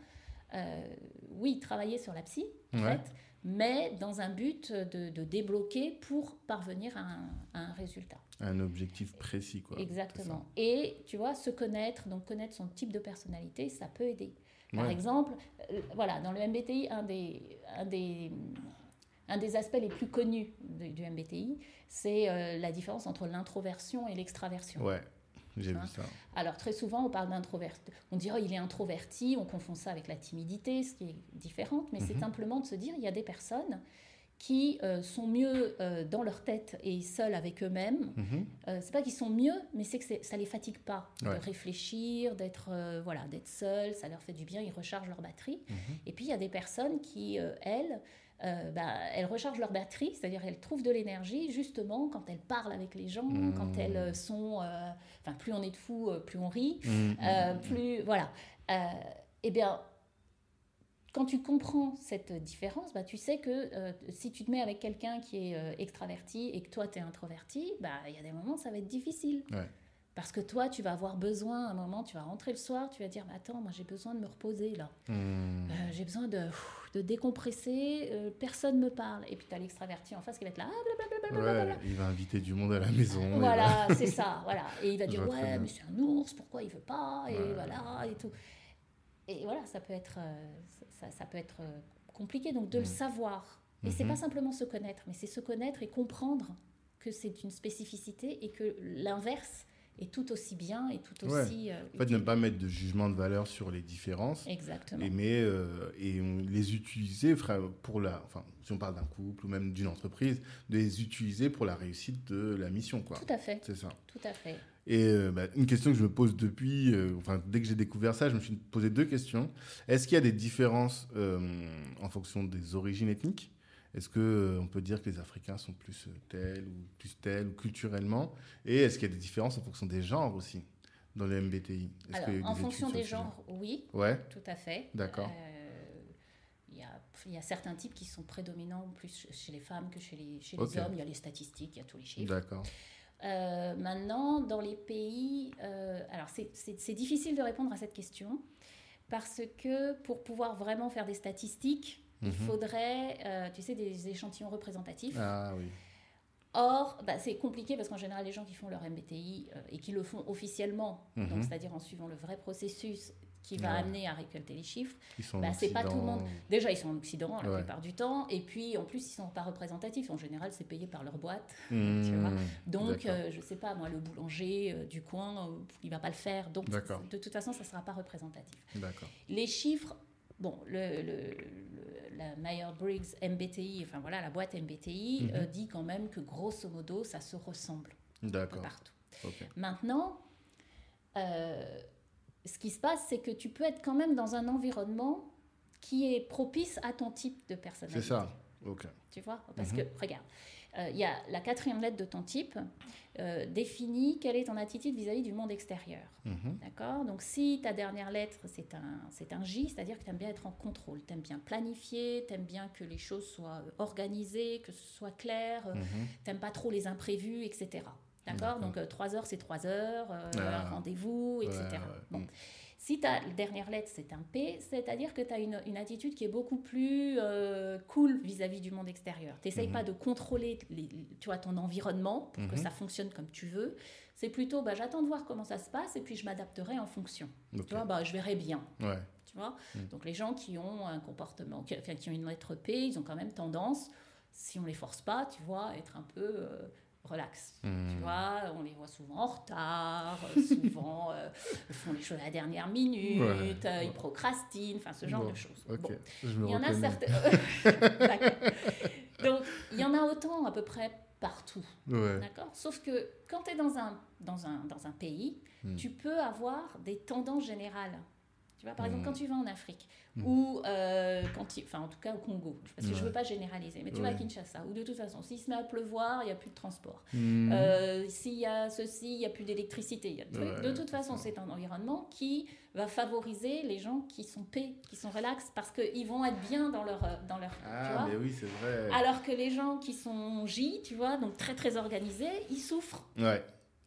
euh, oui, travailler sur la psy, en Ouais. fait, mais dans un but de, de débloquer pour parvenir à un, à un résultat. Un objectif précis, quoi. Exactement. Et tu vois, se connaître, donc connaître son type de personnalité, ça peut aider. Par Ouais. exemple, euh, voilà, dans le MBTI, un des, un des, un des aspects les plus connus de- du MBTI, c'est euh, la différence entre l'introversion et l'extraversion. Ouais. j'ai vu ça. Alors très souvent, on parle d'introverti. On dit, oh, il est introverti, on confond ça avec la timidité, ce qui est différent, mais c'est mhm. simplement de se dire, il y a des personnes qui euh, sont mieux euh, dans leur tête et seuls avec eux-mêmes. Mhm. Euh, c'est pas qu'ils sont mieux, mais c'est que ça les fatigue pas de réfléchir, d'être voilà, d'être seuls, ça leur fait du bien, ils rechargent leur batterie. Mhm. Et puis il y a des personnes qui, elles, bah, elles rechargent leur batterie, c'est-à-dire elles trouvent de l'énergie justement quand elles parlent avec les gens, quand elles sont, enfin plus on est de fous, plus on rit, plus voilà. eh bien quand tu comprends cette différence, bah, tu sais que euh, si tu te mets avec quelqu'un qui est euh, extraverti et que toi, tu es introverti, bah, il y a des moments, ça va être difficile. Parce que toi, tu vas avoir besoin, à un moment, tu vas rentrer le soir, tu vas dire, attends, moi j'ai besoin de me reposer là. Hmm. Euh, j'ai besoin de, de décompresser, personne ne me parle. Et puis tu as l'extraverti en face qui va être là, ah, il va inviter du monde à la maison. Voilà, c'est ça, voilà. Et il va dire, ouais, mais c'est un ours, pourquoi il veut pas Et voilà, et tout. Et voilà, ça peut être, ça, peut être euh, compliqué. Donc de le mm. savoir. Et c'est mm-hmm. pas simplement se connaître, mais c'est se connaître et comprendre que c'est une spécificité et que l'inverse est tout aussi bien et tout aussi. Euh, en fait, ne pas mettre de jugement de valeur sur les différences. Exactement. Et, mais, euh, et les utiliser pour la. Enfin, si on parle d'un couple ou même d'une entreprise, de les utiliser pour la réussite de la mission. Quoi. Tout à fait. C'est ça. Tout à fait. Et euh, bah, une question que je me pose depuis, enfin, dès que j'ai découvert ça, je me suis posé deux questions. Est-ce qu'il y a des différences en fonction des origines ethniques? Est-ce qu'on on peut dire que les Africains sont plus tels ou plus tels ou culturellement? Et est-ce qu'il y a des différences en fonction des genres aussi dans le MBTI Alors, en fonction des genres, oui. Ouais. Tout à fait. D'accord. Il y, a certains types qui sont prédominants plus chez les femmes que chez les, chez les hommes. Il y a les statistiques, il y a tous les chiffres. D'accord. Euh, maintenant, dans les pays, euh, alors c'est difficile de répondre à cette question parce que pour pouvoir vraiment faire des statistiques, il mhm. faudrait, euh, tu sais, des échantillons représentatifs. Ah oui. Or, bah, c'est compliqué parce qu'en général, les gens qui font leur MBTI et qui le font officiellement, mhm. c'est-à-dire en suivant le vrai processus, qui va amener à récolter les chiffres, bah, c'est pas tout le monde. Déjà, ils sont en Occident la plupart du temps, et puis en plus, ils sont pas représentatifs. En général, c'est payé par leur boîte. Mmh, tu vois Donc, euh, je sais pas, moi, le boulanger euh, du coin, euh, il va pas le faire. Donc, de toute façon, ça sera pas représentatif. Les chiffres, bon, le, le, la Meyer-Briggs MBTI, enfin voilà, la boîte MBTI mmh. dit quand même que grosso modo, ça se ressemble partout. Maintenant, ce qui se passe, c'est que tu peux être quand même dans un environnement qui est propice à ton type de personnalité. C'est ça, ok. Tu vois? Parce mhm. que, regarde, euh, il y a la quatrième lettre de ton type euh, définit quelle est ton attitude vis-à-vis du monde extérieur. Mhm. D'accord? Donc, si ta dernière lettre, c'est un, c'est un J, c'est-à-dire que tu aimes bien être en contrôle, tu aimes bien planifier, tu aimes bien que les choses soient organisées, que ce soit clair, mhm. tu n'aimes pas trop les imprévus, etc. D'accord? Donc, 3 euh, heures, c'est 3 heures, euh, ah. rendez-vous, etc. bon. Si ta dernière lettre, c'est un P, c'est-à-dire que tu as une, une, attitude qui est beaucoup plus euh, cool vis-à-vis du monde extérieur. Tu n'essayes pas mhm. de contrôler les, tu vois, ton environnement pour que mhm. ça fonctionne comme tu veux. C'est plutôt, bah, j'attends de voir comment ça se passe et puis je m'adapterai en fonction. Tu vois, bah, je verrai bien. Ouais. Tu vois mhm. Donc les gens qui ont un comportement, qui, enfin, qui ont une lettre P, ils ont quand même tendance, si on les force pas, tu vois, à être un peu relax. Tu hmm. vois, on les voit souvent en retard, euh, souvent euh, ils font les choses à la dernière minute, euh, ils procrastinent, enfin ce genre de choses. il y en a certains. Donc il y en a autant à peu près partout. D'accord? Sauf que quand tu es dans un, dans un, dans un pays, hmm. tu peux avoir des tendances générales. Tu vois, par exemple, quand hmm. tu vas en Afrique, Mm. ou euh, quand il, enfin en tout cas au Congo, parce que je veux pas généraliser, mais tu vas à Kinshasa, où de toute façon, s'il se met à pleuvoir, il n'y a plus de transport. Mm. Euh, s'il y a ceci, il n'y a plus d'électricité. de toute façon, c'est un environnement qui va favoriser les gens qui sont paix, qui sont relax, parce qu'ils vont être bien dans leur... Euh, dans leur ah, mais oui, c'est vrai. Alors que les gens qui sont J, tu vois, donc très très organisés, ils souffrent. Ouais.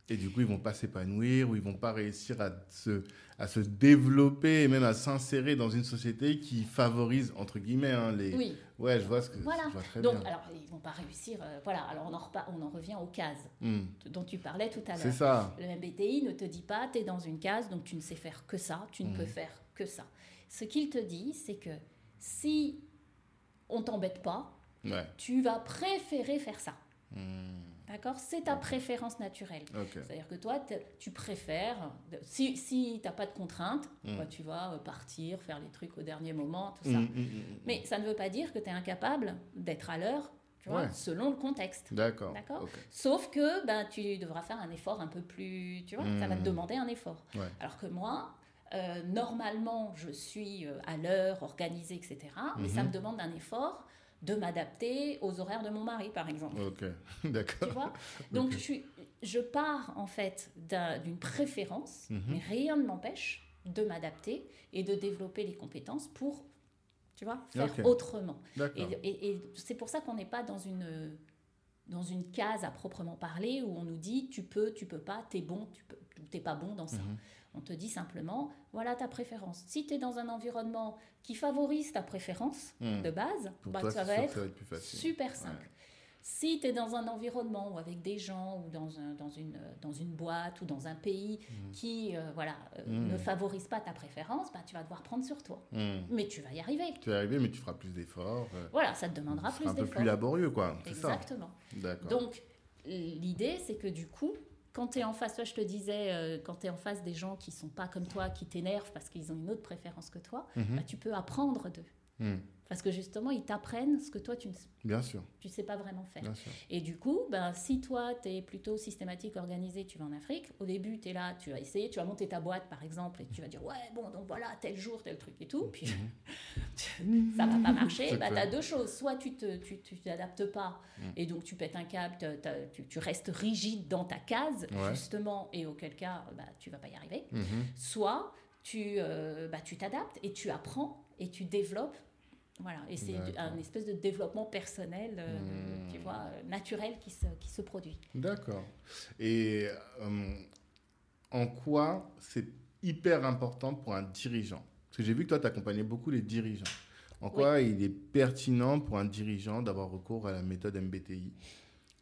Et du coup, ils vont pas s'épanouir ou ils vont pas réussir à se, à se développer et même à s'insérer dans une société qui favorise, entre guillemets, hein, les... Oui. Ouais, je vois ce que voilà. je vois très Donc, alors, ils vont pas réussir... Euh, voilà, alors on en, on en revient aux cases hmm. dont tu parlais tout à l'heure. C'est ça. Le MBTI ne te dit pas, tu es dans une case, donc tu ne sais faire que ça, tu ne peux hmm. faire que ça. Ce qu'il te dit, c'est que si on t'embête pas, tu vas préférer faire ça. Hmm. D'accord? C'est ta préférence naturelle. C'est-à-dire que toi, tu préfères, si, si tu n'as pas de contraintes, mm. bah, tu vas euh, partir, faire les trucs au dernier moment, tout ça. Mm, mm, Mais ça ne veut pas dire que tu es incapable d'être à l'heure tu vois, selon le contexte. D'accord. Sauf que ben, tu devras faire un effort un peu plus. Tu vois, ça va te demander un effort. Alors que moi, euh, normalement, je suis euh, à l'heure, organisée, etc. Mais ça me demande un effort de m'adapter aux horaires de mon mari, par exemple. Ok, d'accord. Donc, je, suis, je pars en fait d'une préférence, mhm. mais rien ne m'empêche de m'adapter et de développer les compétences pour, tu vois, faire autrement. Et, et, c'est pour ça qu'on n'est pas dans une dans une case à proprement parler où on nous dit tu peux, tu peux pas, t'es bon, tu peux, t'es pas bon dans ça. Mhm. On te dit simplement, voilà ta préférence. Si tu es dans un environnement qui favorise ta préférence hmm. de base, bah, ça va être, super simple. Si tu es dans un environnement ou avec des gens ou dans, un, dans, une, dans une boîte ou dans un pays hmm. qui euh, voilà, euh, hmm. ne favorise pas ta préférence, bah, tu vas devoir prendre sur toi. Mais tu vas y arriver. Tu vas y arriver, mais tu feras plus d'efforts. Euh. voilà, ça te demandera plus d'efforts. un peu plus laborieux, quoi. Exactement. Donc, l'idée, c'est que du coup, quand tu es en face, toi je te disais, euh, quand tu es en face des gens qui sont pas comme toi, qui t'énervent parce qu'ils ont une autre préférence que toi, mhm. bah, tu peux apprendre d'eux. Mhm. Parce que justement, ils t'apprennent ce que toi, tu ne Bien sûr. tu sais pas vraiment faire. Et du coup, ben, si toi, tu es plutôt systématique, organisé, tu vas en Afrique, au début, tu es là, tu vas essayer, tu vas monter ta boîte, par exemple, et tu vas dire, ouais, bon, donc voilà, tel jour, tel truc et tout, puis mhm. ça pas marcher. bah, tu as deux choses. Soit tu ne tu, tu t'adaptes pas, mm. et donc tu pètes un câble, tu, tu, restes rigide dans ta case, justement, et auquel cas, bah, tu vas pas y arriver. Mm-hmm. Soit tu euh, bah, tu t'adaptes et tu apprends et tu développes voilà, et c'est un espèce de développement personnel, euh, tu hmm. vois, euh, naturel qui se, qui se produit. D'accord. Et euh, en quoi c'est hyper important pour un dirigeant? Parce que j'ai vu que toi, tu accompagnais beaucoup les dirigeants. En quoi il est pertinent pour un dirigeant d'avoir recours à la méthode MBTI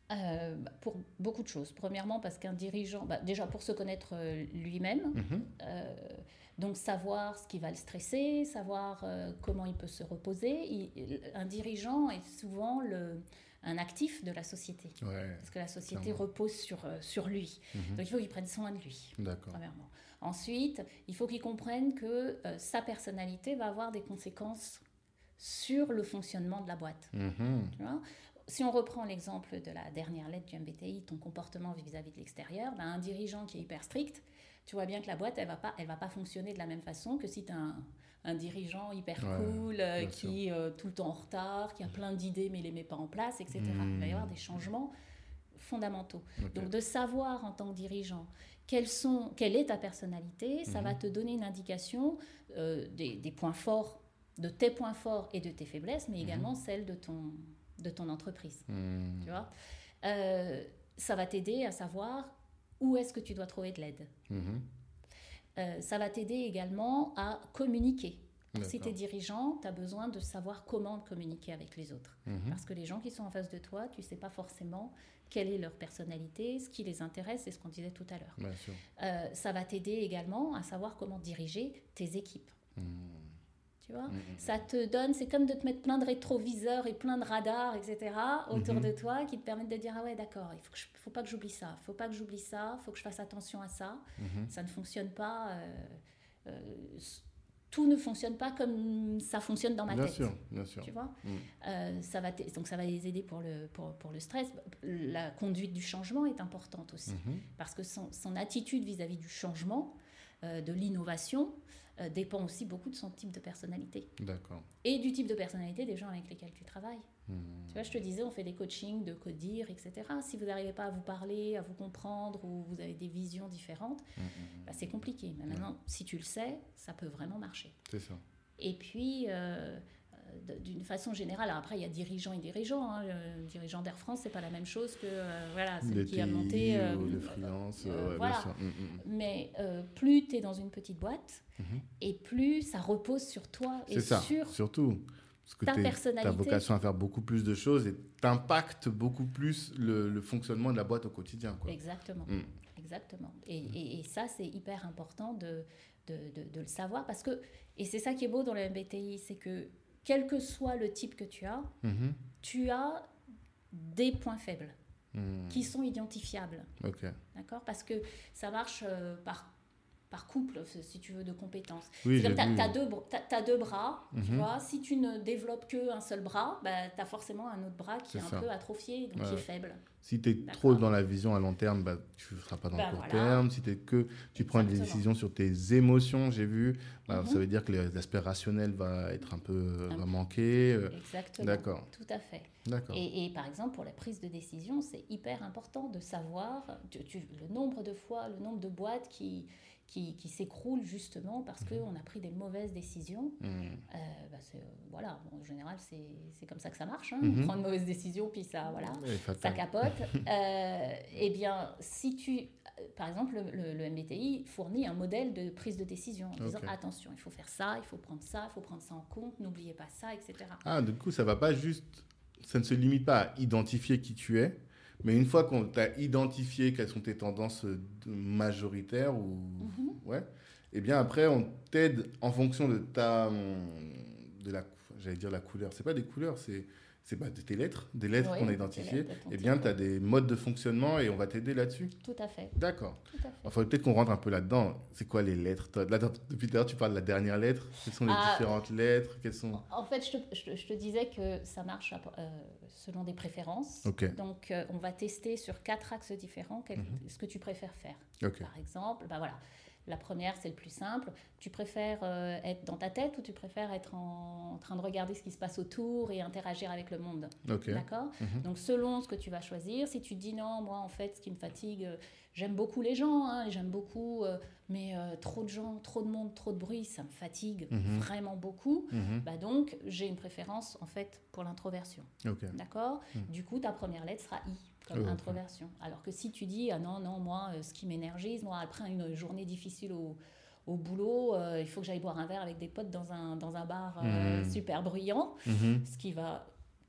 bah, pour beaucoup de choses. Premièrement, parce qu'un dirigeant, bah, déjà pour se connaître lui-même, mhm. Donc savoir ce qui va le stresser, savoir euh, comment il peut se reposer. un dirigeant est souvent le, un actif de la société. parce que la société repose sur, euh, sur lui. Mhm. Donc il faut qu'il prenne soin de lui, premièrement. Ensuite, il faut qu'il comprenne que euh, sa personnalité va avoir des conséquences sur le fonctionnement de la boîte. Mhm. si on reprend l'exemple de la dernière lettre du MBTI, ton comportement vis-à-vis de l'extérieur, ben, un dirigeant qui est hyper strict, tu vois bien que la boîte, elle va pas, elle va pas fonctionner de la même façon que si tu as un, dirigeant hyper cool, euh, qui est euh, tout le temps en retard, qui a plein d'idées mais les met pas en place, etc. Il va y avoir hmm. des changements fondamentaux. Donc de savoir en tant que dirigeant sont, quelle est ta personnalité, ça va hmm. te donner une indication euh, des, points forts, de tes points forts et de tes faiblesses, mais également hmm. celles de ton, de ton entreprise. Tu vois? Ça va t'aider à savoir où est-ce que tu dois trouver de l'aide. Mhm. Euh, ça va t'aider également à communiquer. Si tu es dirigeant, tu as besoin de savoir comment communiquer avec les autres. Mhm. Parce que les gens qui sont en face de toi, tu ne sais pas forcément quelle est leur personnalité, ce qui les intéresse, c'est ce qu'on disait tout à l'heure. Euh, ça va t'aider également à savoir comment diriger tes équipes. Tu vois, mm, mm, mm. ça te donne, c'est comme de te mettre plein de rétroviseurs et plein de radars, etc. autour mm-hmm. de toi qui te permettent de dire ah ouais d'accord, il faut, faut pas que j'oublie ça, il faut pas que j'oublie ça, il faut que je fasse attention à ça. Mm-hmm. Ça ne fonctionne pas. Euh, euh, tout ne fonctionne pas comme ça fonctionne dans ma bien tête. Sûr, bien sûr. Tu vois euh, ça va Donc ça va les aider pour le, pour, pour, le stress. La conduite du changement est importante aussi. Mm-hmm. Parce que son, son attitude vis-à-vis -vis du changement, de l'innovation, euh, dépend aussi beaucoup de son type de personnalité. D'accord. Et du type de personnalité des gens avec lesquels tu travailles. Hmm. Tu vois, je te disais, on fait des coachings de codir, etc. Si vous n'arrivez pas à vous parler, à vous comprendre, ou vous avez des visions différentes, hmm, hmm, bah, c'est compliqué. Mais maintenant, si tu le sais, ça peut vraiment marcher. C'est ça. Et puis, euh, d'une façon générale, après il y a dirigeants et dirigeants. Hein. Le dirigeant d'Air France, c'est pas la même chose que euh, voilà, celui qui a monté. Euh, le freelance, euh, voilà. Mm, mm, mm. Mais plus tu es dans une petite boîte, mhm. et plus ça repose sur toi et ça, sur surtout. Parce que ta personnalité. Tu as vocation à faire beaucoup plus de choses et t'impactes beaucoup plus le, fonctionnement de la boîte au quotidien. Quoi. Exactement. Exactement. Et, et, ça, c'est hyper important de, de, de, le savoir parce que, et c'est ça qui est beau dans le MBTI, c'est que quel que soit le type que tu as, mhm. tu as des points faibles. Hmm. qui sont identifiables. D'accord? Parce que ça marche euh, par, par couple, si tu veux, de compétences. Oui, tu as, deux, bras, tu Mhm. vois. Si tu ne développes qu'un seul bras, bah, tu as forcément un autre bras qui est, un ça. peu atrophié, donc Ouais. qui est faible. Si tu es trop dans la vision à long terme, bah, tu ne seras pas dans Bah, le court voilà. terme. Si es que tu prends des décisions sur tes émotions, j'ai vu, bah, Mhm. ça veut dire que l'aspect rationnel va être un peu va manquer. euh, Exactement. D'accord. Tout à fait. D'accord. Et, et par exemple, pour la prise de décision, c'est hyper important de savoir tu- tu- le nombre de fois, le nombre de boîtes qui, qui, qui s'écroulent justement parce Mhm. qu'on a pris des mauvaises décisions. Hmm. Euh, bah, voilà, Bon, en général, c'est comme ça que ça marche. hein. Mhm. On prend une mauvaise décision, puis ça, voilà, ça capote. Euh, eh bien, si tu. euh, Par exemple, le, le- MBTI fournit un modèle de prise de décision en disant attention, il faut faire ça, il faut prendre ça, il faut prendre ça en compte, n'oubliez pas ça, etc. Ah, du coup, ça va pas juste. Ça ne se limite pas à identifier qui tu es, mais une fois qu'on t'a identifié quelles sont tes tendances euh, majoritaires ou. Mhm. Ouais. Et bien après, on t'aide en fonction de ta. hum, de la. J'allais dire la couleur. C'est pas des couleurs, c'est. C'est de tes lettres, des lettres Oui, qu'on a identifiées. Eh bien, tu as des modes de fonctionnement et on va t'aider là-dessus. Tout à fait, D'accord. Il faudrait peut-être qu'on rentre un peu là-dedans. C'est quoi les lettres Toi, là, Depuis tout à l'heure, tu parles de la dernière lettre. Quelles sont les Ah. différentes lettres? Quelles sont... En fait, je te, je te- je te disais que ça marche euh, selon des préférences. Donc, euh, on va tester sur quatre axes différents quel- Mhm. ce que tu préfères faire. Par exemple, bah voilà, la première, c'est le plus simple. Tu préfères euh, être dans ta tête ou tu préfères être en, en train de regarder ce qui se passe autour et interagir avec le monde? D'accord? Mhm. Donc, selon ce que tu vas choisir, si tu dis non, moi, en fait, ce qui me fatigue, euh, j'aime beaucoup les gens, hein, j'aime beaucoup, euh, mais trop de gens, trop de monde, trop de bruit, ça me fatigue Mhm. vraiment beaucoup. Mhm. Bah donc, j'ai une préférence en fait pour l'introversion. D'accord? Du coup, ta première lettre sera I, comme ok. introversion. Alors que si tu dis, ah non, non, moi, euh, ce qui m'énergise, moi, après une journée difficile au, au boulot, euh, il faut que j'aille boire un verre avec des potes dans un, dans un bar euh, Mm. super bruyant, Mhm. ce qui va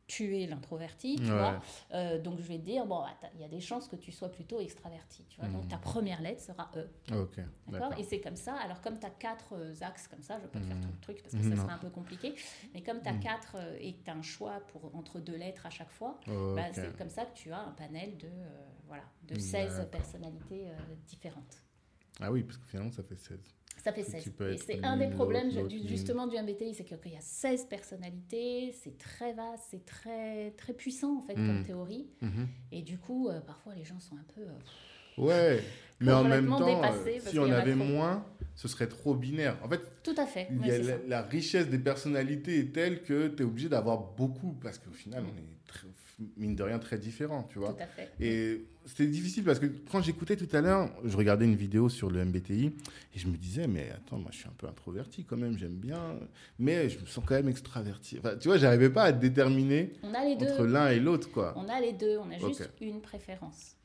tuer l'introverti, tu Ouais. vois. Euh, donc, je vais te dire, bon, bah, il y a des chances que tu sois plutôt extraverti, tu vois. Donc, ta première lettre sera E. Ok. D'accord? Et c'est comme ça. Alors, comme tu as quatre euh, axes comme ça, je ne vais pas te faire Mhm. tout le truc parce que ça serait un peu compliqué. Mais comme tu as Mhm. quatre euh, et que tu as un choix pour, entre deux lettres à chaque fois, bah, c'est comme ça que tu as un panel de, voilà, de D'accord. 16 personnalités différentes. Ah oui, parce que finalement, ça fait 16. Ça fait Que 16. tu peux Et c'est un des problèmes du- justement du MBTI, c'est qu'il y a 16 personnalités, c'est très vaste, c'est très, très puissant en fait comme Mhm. théorie. Mhm. Et du coup, euh, parfois les gens sont un peu... euh, Ouais, mais en même temps, euh, si on avait trop. moins, ce serait trop binaire. En fait, Tout à fait. il ouais, y a c'est la, la richesse des personnalités est telle que tu es obligé d'avoir beaucoup, parce qu'au final, on est très- mine de rien très différents, tu vois. Tout à fait. Et c'était difficile parce que quand j'écoutais tout à l'heure, je regardais une vidéo sur le MBTI et je me disais, mais attends, moi je suis un peu introverti quand même, j'aime bien, mais je me sens quand même extraverti. Enfin, tu vois, j'arrivais pas à déterminer On a les deux. entre l'un et l'autre, quoi. On a les deux, on a juste une préférence.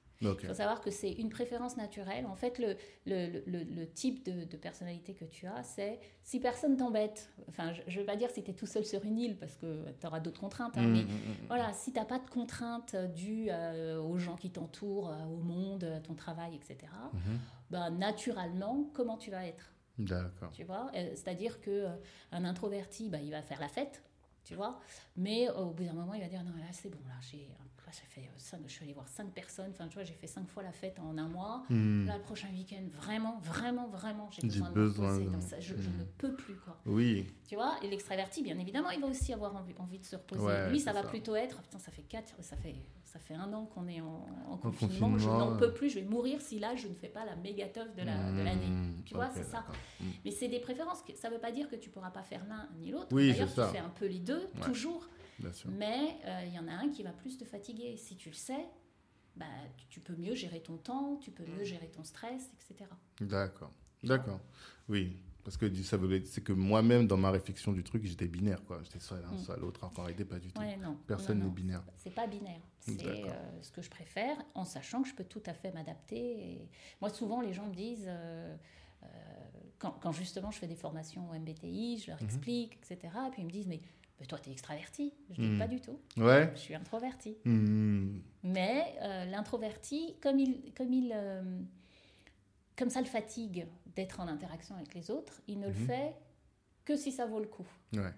Il faut savoir que c'est une préférence naturelle. En fait, le, le, le, le type de, de personnalité que tu as, c'est si personne t'embête. Enfin, je ne veux pas dire si tu es tout seul sur une île parce que tu auras d'autres contraintes. hein, Mm, mais mm, mm. voilà, si tu n'as pas de contraintes euh, dues euh, aux gens qui t'entourent, euh, au monde, à ton travail, etc., Mhm. ben, naturellement, comment tu vas être? D'accord. tu vois? C'est-à-dire que un introverti, bah, il va faire la fête, tu vois, mais au bout d'un moment, il va dire non, là c'est bon, là j'ai, là, ça fait euh, cinq, je suis allé voir cinq personnes, enfin tu vois, j'ai fait cinq fois la fête en un mois. Hmm. Là, le prochain week-end, vraiment, vraiment, vraiment, j'ai besoin de me reposer. de-. Je, je Mm. ne peux plus, quoi. Oui, Tu vois Et l'extraverti, bien évidemment, il va aussi avoir envie, envie de se reposer. Ouais, Lui, ça va ça. plutôt être, putain, ça fait quatre, ça fait, ça fait un an qu'on est en, en confinement, confinement, je n'en peux plus, je vais mourir si là, je ne fais pas la méga teuf de la- l'année. Hmm. Tu vois, c'est ça. Hmm. Mais c'est des préférences. Ça ne veut pas dire que tu pourras pas faire l'un ni l'autre. Oui, D'ailleurs, tu ça. fais un peu les deux, Ouais. toujours. Mais euh, il y en a un qui va plus te fatiguer. Si tu le sais, bah, tu, peux mieux gérer ton temps, tu peux Mm. mieux gérer ton stress, etc. D'accord. D'accord. Oui. Parce que ça veut c'est que moi-même, dans ma réflexion du truc, j'étais binaire, quoi. J'étais soit l'un, Mm. soit l'autre. En réalité, pas du tout. Ouais, non. Personne n'est binaire. C'est pas binaire. C'est euh, ce que je préfère, en sachant que je peux tout à fait m'adapter. Et Moi, souvent, les gens me disent, euh, euh, quand, quand justement je fais des formations au MBTI, je leur Mhm. explique, etc. Et puis ils me disent, mais, mais toi, tu es extraverti. Je dis, Mhm. pas du tout. Ouais. Je suis introverti. Hmm. Mais euh, l'introverti, comme il, comme il, euh, comme ça le fatigue d'être en interaction avec les autres, il ne le Mhm. fait que si ça vaut le coup. Ouais.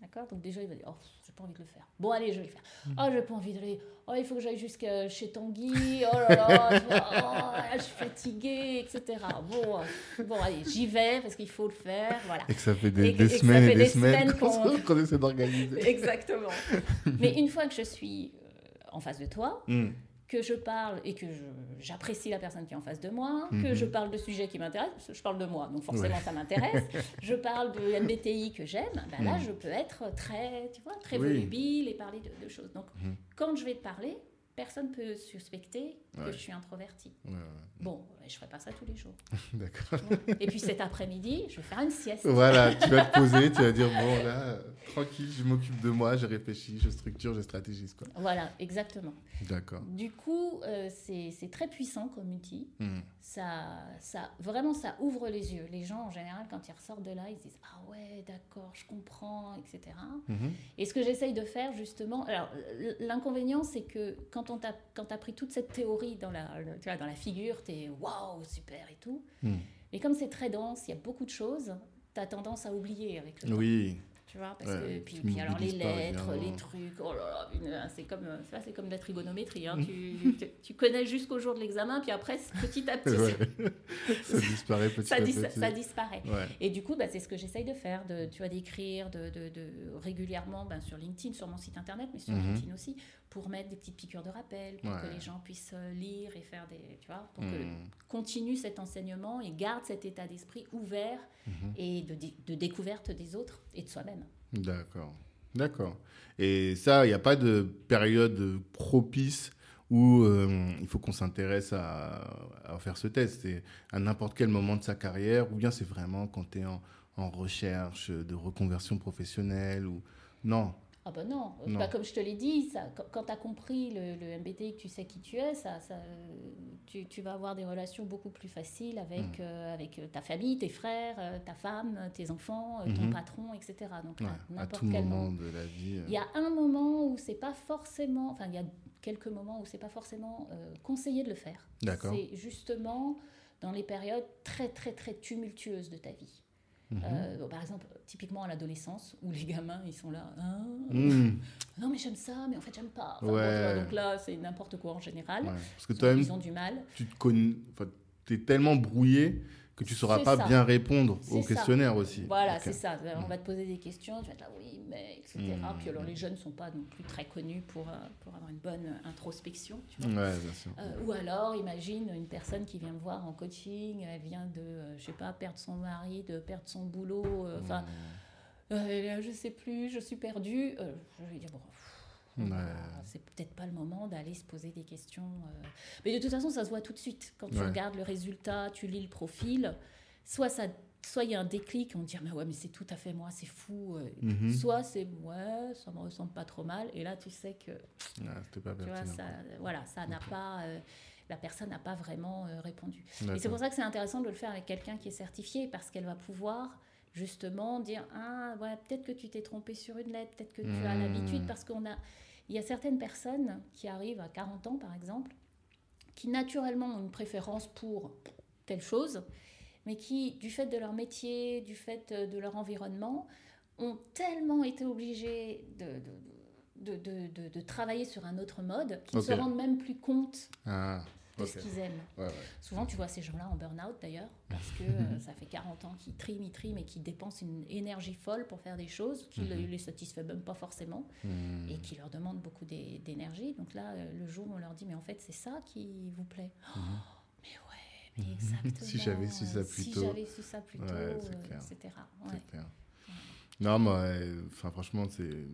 D'accord Donc déjà, il va dire, oh, j'ai pas envie de le faire. Bon, allez, je vais le faire. Oh, j'ai pas envie d'aller. Oh, il faut que j'aille jusqu'à chez Tanguy. Oh là là, oh, je suis fatiguée, etc. Bon, bon allez, j'y vais parce qu'il faut le faire. Voilà. Et que ça fait des, des semaines et des, semaines qu'on essaie d'organiser. Exactement. Mais une fois que je suis en face de toi, hmm que je parle et que j'apprécie la personne qui est en face de moi, que je mhm. parle de sujets qui m'intéressent, je parle de moi, donc forcément ça m'intéresse, je parle de MBTI que j'aime, ben là mhm. je peux être très, tu vois, très volubile et parler de, choses. Donc mhm. quand je vais te parler, personne ne peut suspecter que je suis introvertie. Bon, je ne ferai pas ça tous les jours. D'accord. Et puis cet après-midi, je vais faire une sieste. Voilà, tu vas te poser, tu vas dire, bon, là, tranquille, je m'occupe de moi, je réfléchis, je structure, je stratégise. Quoi. Voilà, exactement. D'accord. Du coup, euh, c'est très puissant comme outil. Hmm. Ça, ça, vraiment, ça ouvre les yeux. Les gens, en général, quand ils ressortent de là, ils se disent, ah ouais, d'accord, je comprends, etc. Mhm. Et ce que j'essaye de faire, justement, alors, l'inconvénient, c'est que quand quand tu as pris toute cette théorie dans la, tu vois, dans la figure, tu es waouh, super et tout. Hmm. Mais comme c'est très dense, il y a beaucoup de choses, tu as tendance à oublier avec le temps. Oui. Tu vois, parce que, puis, puis alors les lettres, les trucs, oh là là, c'est comme, c'est comme la trigonométrie. Hein. tu, tu, connais jusqu'au jour de l'examen, puis après, petit à petit, ça disparaît petit ça, à petit. Ça disparaît. Et du coup, bah, c'est ce que j'essaye de faire, de, tu vois, d'écrire de, de, de, régulièrement ben, sur LinkedIn, sur mon site internet, mais sur mhm. LinkedIn aussi, pour mettre des petites piqûres de rappel, pour que les gens puissent euh, lire et faire des, tu vois, pour que mhm. continue cet enseignement et garde cet état d'esprit ouvert mhm. et de, de découverte des autres et de soi-même. D'accord. D'accord. Et ça, il n'y a pas de période propice où euh, il faut qu'on s'intéresse à, faire ce test. C'est à n'importe quel moment de sa carrière, ou bien c'est vraiment quand tu es en, recherche de reconversion professionnelle ou non ah ben non, Bah, comme je te l'ai dit, ça, quand tu as compris le, le, MBTI, que tu sais qui tu es, ça, ça tu, tu, vas avoir des relations beaucoup plus faciles avec, hmm. euh, avec ta famille, tes frères, euh, ta femme, tes enfants, ton mhm. patron, etc. Donc à tout moment, de la vie. Il y a un moment où c'est pas forcément, enfin il y a quelques moments où c'est pas forcément conseillé de le faire. D'accord. C'est justement dans les périodes très très très tumultueuses de ta vie. Mhm. Euh, par exemple, typiquement à l'adolescence, où les gamins, ils sont là, ah, hmm. non mais j'aime ça, mais en fait j'aime pas. donc là, c'est n'importe quoi en général. Parce que toi-même, ils ont du mal. Tu te connais, es tellement brouillé que tu ne sauras pas bien répondre au questionnaire aussi. Voilà, c'est ça. On va te poser des questions, tu vas être là, oui, mais, etc. Mmh. Puis alors, les jeunes ne sont pas non plus très connus pour, euh, pour avoir une bonne introspection. Tu vois. Ouais, bien sûr. Euh, ou alors, imagine une personne qui vient me voir en coaching, elle vient de, euh, je sais pas, perdre son mari, de perdre son boulot, enfin, mmh. je sais plus, je suis perdue. je vais dire, bon c'est peut-être pas le moment d'aller se poser des questions. Euh. Mais de toute façon, ça se voit tout de suite. Quand tu regardes le résultat, tu lis le profil, soit ça soit il y a un déclic, on dit ah, mais ouais mais c'est tout à fait moi, c'est fou. Euh. Mhm. Soit c'est ouais, ça me ressemble pas trop mal. Et là tu sais que pas tu vois, ça, voilà, ça n'a pas, euh, la personne n'a pas vraiment répondu. Et c'est pour ça que c'est intéressant de le faire avec quelqu'un qui est certifié parce qu'elle va pouvoir justement dire ah ouais peut-être que tu t'es trompé sur une lettre, peut-être que tu as hmm. l'habitude parce qu'on a il y a certaines personnes qui arrivent à 40 ans, par exemple, qui naturellement ont une préférence pour telle chose, mais qui, du fait de leur métier, du fait de leur environnement, ont tellement été obligés de, de, de, travailler sur un autre mode qu'ils ne se rendent même plus compte ah de ce qu'ils aiment. Souvent, tu vois ces gens-là en burn-out d'ailleurs, parce que euh, ça fait 40 ans qu'ils triment, ils triment et qu'ils dépensent une énergie folle pour faire des choses qui ne mhm. les satisfait même pas forcément mhm. et qui leur demandent beaucoup d'énergie. Donc là, euh, le jour où on leur dit, mais en fait, c'est ça qui vous plaît. Mhm. Oh, mais ouais, mais exactement. si j'avais su ça plus tôt. Si j'avais su ça plus tôt, euh, etc. Non, mais enfin, franchement, c'est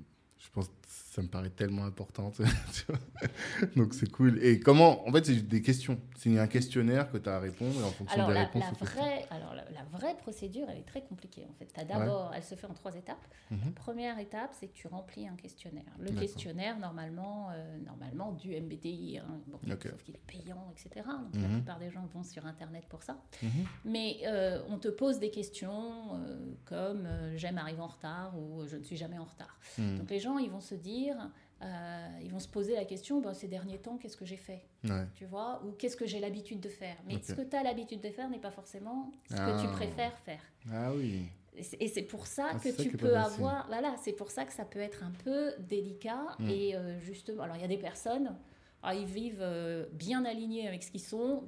je pense ça me paraît tellement important. Donc c'est cool. Et comment En fait, c'est des questions. C'est un questionnaire que tu as à répondre et en fonction alors, des la, réponses. La vraie, alors la, vraie procédure, elle est très compliquée. En fait, as d'abord, elle se fait en trois étapes. La mhm. première étape, c'est que tu remplis un questionnaire. Le questionnaire, normalement, euh, normalement du MBTI, hein, sauf qu'il est payant, etc. Donc la mhm. plupart des gens vont sur Internet pour ça. Mhm. Mais euh, on te pose des questions euh, comme j'aime arriver en retard ou je ne suis jamais en retard. Donc les gens ils vont se dire, euh, ils vont se poser la question, bah, ces derniers temps, qu'est-ce que j'ai fait Tu vois Ou qu'est-ce que j'ai l'habitude de faire Mais ce que tu as l'habitude de faire n'est pas forcément ce que tu ah. préfères faire. Ah oui. Et c'est pour ça ah, que tu peux avoir, voilà, c'est pour ça que ça peut être un peu délicat. Mm. Et euh, justement, alors il y a des personnes, ah, ils vivent euh, bien alignés avec ce qu'ils sont,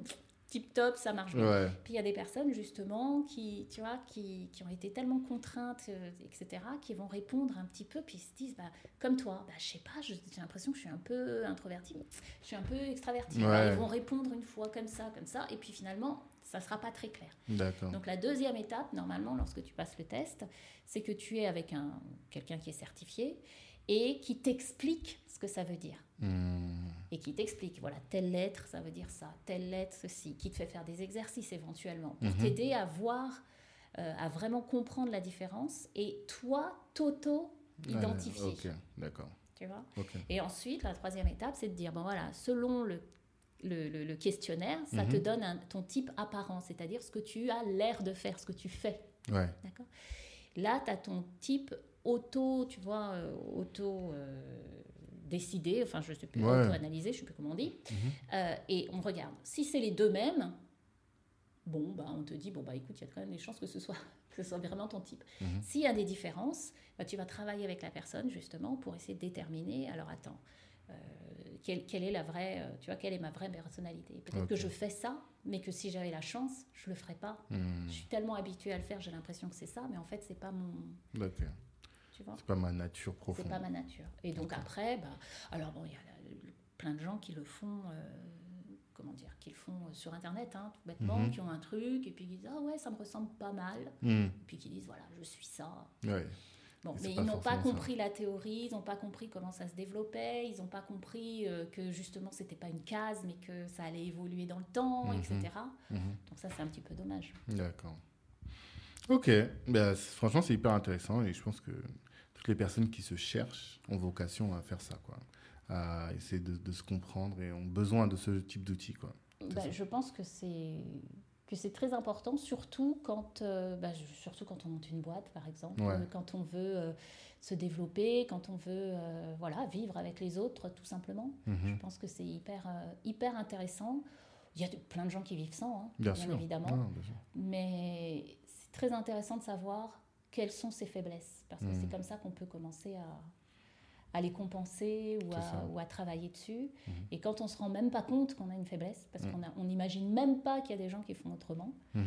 tip top, ça marche bien. Puis il y a des personnes justement qui, tu vois, qui, qui ont été tellement contraintes, euh, etc., qui vont répondre un petit peu, puis ils se disent, bah, comme toi, bah, je sais pas, j'ai l'impression que je suis un peu introvertie, je suis un peu extravertie. ils vont répondre une fois comme ça, comme ça, et puis finalement, ça sera pas très clair. Donc la deuxième étape, normalement, lorsque tu passes le test, c'est que tu es avec un quelqu'un qui est certifié et qui t'explique ce que ça veut dire. Hmm. Et qui t'explique, voilà, telle lettre, ça veut dire ça, telle lettre, ceci, qui te fait faire des exercices éventuellement, pour mhm. t'aider à voir, euh, à vraiment comprendre la différence et toi, t'auto-identifier. ok, d'accord. Tu vois? Et ensuite, la troisième étape, c'est de dire, bon voilà, selon le, le, questionnaire, ça te mhm. donne ton type apparent, c'est-à-dire ce que tu as l'air de faire, ce que tu fais. Ouais. D'accord? Là, tu as ton type auto, tu vois, euh, auto euh, décidé, enfin je ne sais plus, auto-analysé, je ne sais plus comment on dit. Mhm. Euh, et on regarde. Si c'est les deux mêmes, bon, bah, on te dit, bon, bah écoute, il y a quand même des chances que ce soit, que ce soit vraiment ton type. Mhm. S'il y a des différences, bah, tu vas travailler avec la personne justement pour essayer de déterminer, alors attends, quelle, est la vraie, tu vois, quelle est ma vraie personnalité. Peut-être que je fais ça, mais que si j'avais la chance, je le ferais pas. Hmm. Je suis tellement habituée à le faire, j'ai l'impression que c'est ça, mais en fait, c'est pas mon. D'accord. C'est pas ma nature profonde. C'est pas ma nature. Et donc après, bah, alors bon, il y a plein de gens qui le font, euh, comment dire, qui le font euh, sur Internet, hein, tout bêtement, mhm. qui ont un truc, et puis qui disent Ah ouais, ça me ressemble pas mal. Mhm. Et puis qui disent Voilà, je suis ça. Bon, mais, ils n'ont pas compris la théorie, ils n'ont pas compris comment ça se développait, ils n'ont pas compris euh, que justement c'était pas une case, mais que ça allait évoluer dans le temps, etc. Mhm. Donc ça, c'est un petit peu dommage. D'accord. Ok, ben, franchement, c'est hyper intéressant et je pense que toutes les personnes qui se cherchent ont vocation à faire ça, quoi. À essayer de, se comprendre et ont besoin de ce type d'outils, quoi. Bah, je pense que c'est que c'est très important, surtout quand, euh, bah, surtout quand on monte une boîte, par exemple, quand on veut euh, se développer, quand on veut euh, voilà, vivre avec les autres, tout simplement. Mhm. Je pense que c'est hyper, hyper intéressant. Il y a plein de gens qui vivent sans, hein, bien, évidemment. Mais c'est très intéressant de savoir quelles sont ses faiblesses, parce que c'est mhm. comme ça qu'on peut commencer à, à les compenser ou à, ou à, travailler dessus. Mhm. Et quand on se rend même pas compte qu'on a une faiblesse, parce mhm. qu'on n'imagine même pas qu'il y a des gens qui font autrement, euh,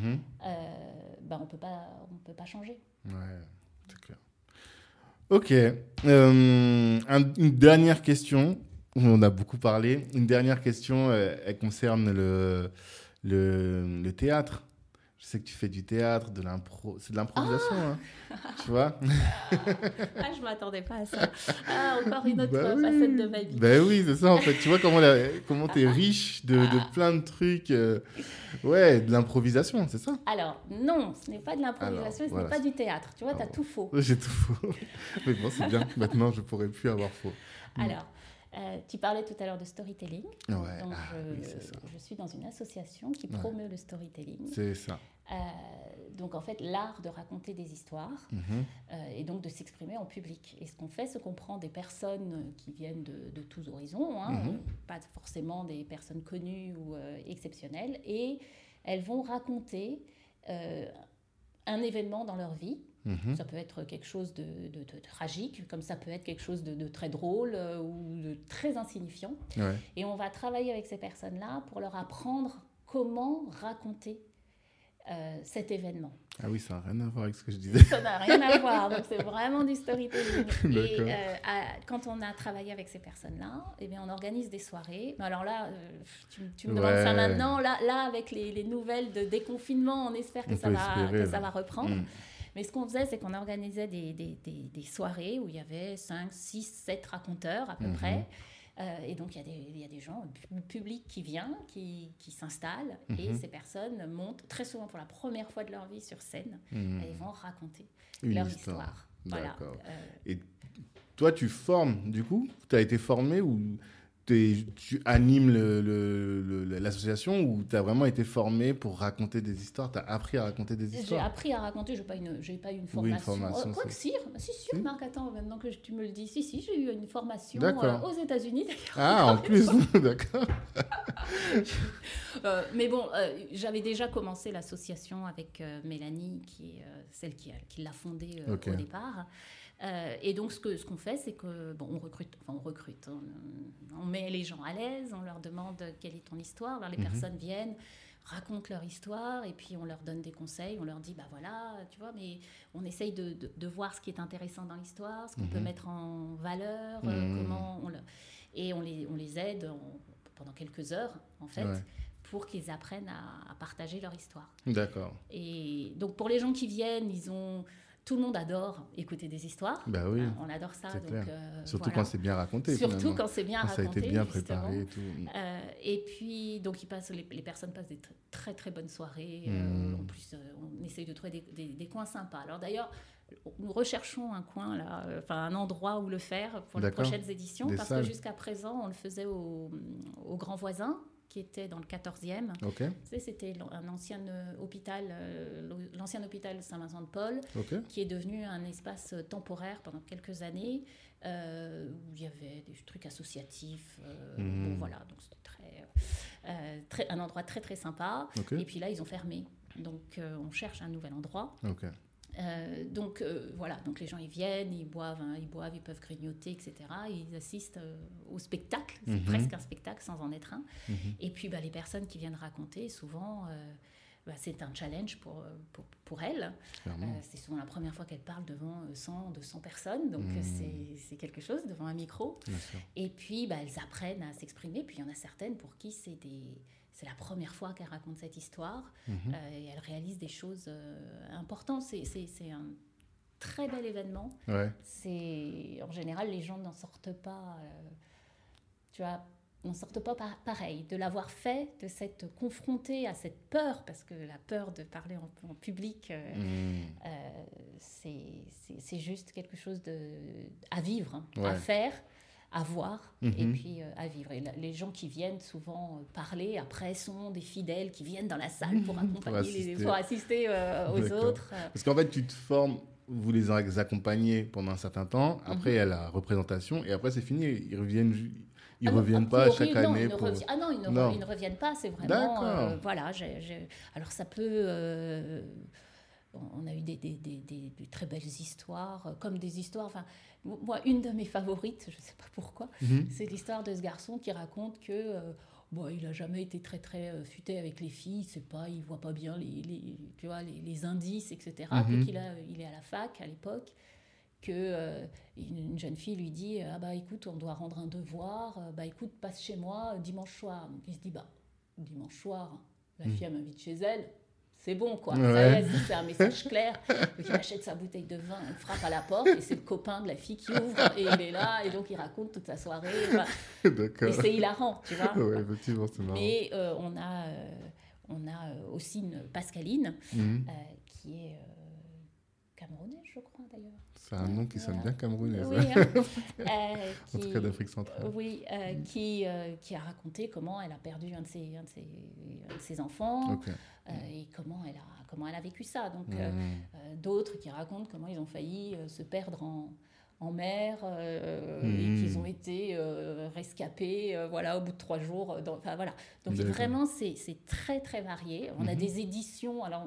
bah on peut pas, on peut pas changer. Ouais, c'est clair. Ok. Euh, une dernière question. On a beaucoup parlé. Une dernière question, euh, elle concerne le, le, le théâtre. Je sais que tu fais du théâtre, de l'impro. C'est de l'improvisation, hein, tu vois Ah, je m'attendais pas à ça. Ah, encore une autre bah facette de ma vie. Ben oui, c'est ça, en fait. Tu vois comment, comment tu es riche de, de, plein de trucs. Euh, ouais, de l'improvisation, c'est ça? Alors, non, ce n'est pas de l'improvisation, ce n'est pas du théâtre. Tu vois, tu as tout faux. J'ai tout faux. Mais bon, c'est bien. Maintenant, je pourrais plus avoir faux. Alors, euh, tu parlais tout à l'heure de storytelling. Ouais. Donc, ah je, suis dans une association qui promeut le storytelling. C'est ça. Euh, donc, en fait, l'art de raconter des histoires mhm. euh, et donc de s'exprimer en public. Et ce qu'on fait, c'est qu'on prend des personnes qui viennent de, tous horizons, hein, mhm. pas forcément des personnes connues ou exceptionnelles, et elles vont raconter un événement dans leur vie Mhm. Ça peut être quelque chose de, tragique, comme ça peut être quelque chose de, très drôle euh, ou de très insignifiant. Et on va travailler avec ces personnes-là pour leur apprendre comment raconter euh, cet événement. Ah oui, ça n'a rien à voir avec ce que je disais. Ça n'a rien à voir, donc c'est vraiment du storytelling. Et euh, quand on a travaillé avec ces personnes-là, eh bien, on organise des soirées. Alors là, tu, me demandes ça maintenant. Là, là avec les, nouvelles de déconfinement, on espère que, ça, va, que ça va reprendre. Mm. Mais ce qu'on faisait, c'est qu'on organisait des, des, des, soirées où il y avait 5, 6, 7 raconteurs à peu mhm. près. Euh, et donc, il y, y, a des gens, le public qui vient, qui, qui s'installe, et mhm. ces personnes montent très souvent pour la première fois de leur vie sur scène, mhm. et vont raconter leur histoire. Voilà. Euh, et toi, tu formes, du coup? Tu as été formé ou tu animes l'association ou tu as vraiment été formé pour raconter des histoires Tu as appris à raconter des histoires? J'ai appris à raconter, je n'ai pas, une, pas eu une formation. Oui, une formation quoi que si, si, si, Marc, attends, maintenant que tu me le dis, si, si, j'ai eu une formation euh, aux États-Unis d'ailleurs. Ah, en plus, d'accord. euh, mais bon, euh, j'avais déjà commencé l'association avec euh, Mélanie, qui est celle qui, qui l'a fondée au départ. Euh, et donc, ce qu'on ce qu'on fait, c'est que, bon, on recrute, enfin, on recrute, hein. on, met les gens à l'aise, on leur demande quelle est ton histoire. Alors, les mhm. personnes viennent, racontent leur histoire, et puis on leur donne des conseils, on leur dit, bah voilà, tu vois, mais on essaye de, de, voir ce qui est intéressant dans l'histoire, ce qu'on peut mhm. mettre en valeur, euh, mhm. comment on le... Et on les, on les aide pendant quelques heures, en fait. pour qu'ils apprennent à, à, partager leur histoire. D'accord. Et donc pour les gens qui viennent, ils ont tout le monde adore écouter des histoires. Bah oui. on adore ça. Donc, euh, Surtout quand c'est bien raconté. Surtout quand c'est bien raconté. Ça a été bien préparé et tout. Euh, et puis, donc, ils passent, les, personnes passent des très très bonnes soirées. Euh, hmm. en plus, on essaye de trouver des, des, coins sympas. Alors d'ailleurs, nous recherchons un coin là, enfin un endroit où le faire pour les prochaines éditions, parce que jusqu'à présent, on le faisait au, au Grand Voisin qui était dans le 14e. C'était un ancien euh, hôpital, euh, l'ancien hôpital Saint-Vincent-de-Paul, qui est devenu un espace temporaire pendant quelques années, euh, où il y avait des trucs associatifs. Mhm. voilà, donc c'était très, très, un endroit très très sympa. Et puis là, ils ont fermé. Donc on cherche un nouvel endroit. Euh, donc euh, voilà, donc les gens ils viennent, ils boivent, hein, ils boivent, ils peuvent grignoter, etc. Ils assistent euh, au spectacle, c'est mhm. presque un spectacle sans en être un. Mhm. Et puis bah, les personnes qui viennent raconter, souvent, bah, c'est un challenge pour, pour, pour elles. c'est souvent la première fois qu'elles parlent devant 100, 200 personnes, donc mhm. c'est quelque chose devant un micro. Et puis bah, elles apprennent à s'exprimer, puis il y en a certaines pour qui c'est des c'est la première fois qu'elle raconte cette histoire mhm. euh, et elle réalise des choses euh, importantes. C'est un très bel événement. C'est en général les gens n'en sortent pas, euh, tu vois, n'en sortent pas pareil. De l'avoir fait, de s'être confronté à cette peur, parce que la peur de parler en, public, mhm. c'est juste quelque chose de, à vivre, à faire à voir et mhm. puis euh, à vivre. Et les gens qui viennent souvent euh, parler après sont des fidèles qui viennent dans la salle pour accompagner, pour assister, euh, aux autres. Parce qu'en fait, tu te formes, vous les accompagnez pendant un certain temps, après il y a la représentation et après c'est fini, ils reviennent. Ils ne ah reviennent pas chaque année. pour... Ah non, ils ne, Ils ne reviennent pas, c'est vraiment. voilà, alors ça peut on a eu des, des, des, des, très belles histoires, comme des histoires. Enfin, moi, une de mes favorites, je ne sais pas pourquoi, mhm. c'est l'histoire de ce garçon qui raconte que euh, bon, il n'a jamais été très très euh, futé avec les filles, c'est pas, il voit pas bien les, les tu vois, les, les, indices, etc. Mm qu'il a, il est à la fac à l'époque, que euh, une, jeune fille lui dit ah bah écoute, on doit rendre un devoir, bah écoute, passe chez moi dimanche soir. Donc il se dit bah dimanche soir, la mhm. fille m'invite chez elle c'est bon, quoi. Ça c'est un message clair. il achète sa bouteille de vin, il frappe à la porte, et c'est le copain de la fille qui ouvre, et il est là, et donc il raconte toute sa soirée. D'accord. Et c'est hilarant, tu vois. Oui, effectivement, c'est marrant. Mais euh, on, a, euh, on a euh, aussi une Pascaline, mhm. qui est camerounaise, je crois, d'ailleurs. C'est un nom qui sonne bien camerounais. Oui, hein. en tout cas d'Afrique centrale. Oui, mm. qui, qui a raconté comment elle a perdu un de ses, un de ses, un de ses enfants. Okay. Euh, et comment elle, a, comment elle a vécu ça. Donc, euh, mmh. euh, d'autres qui racontent comment ils ont failli se perdre en, en mer et mmh. qu'ils ont été rescapés voilà, au bout de trois jours. enfin, voilà. Donc vraiment, c'est très très varié. On a mmh. des éditions. Alors,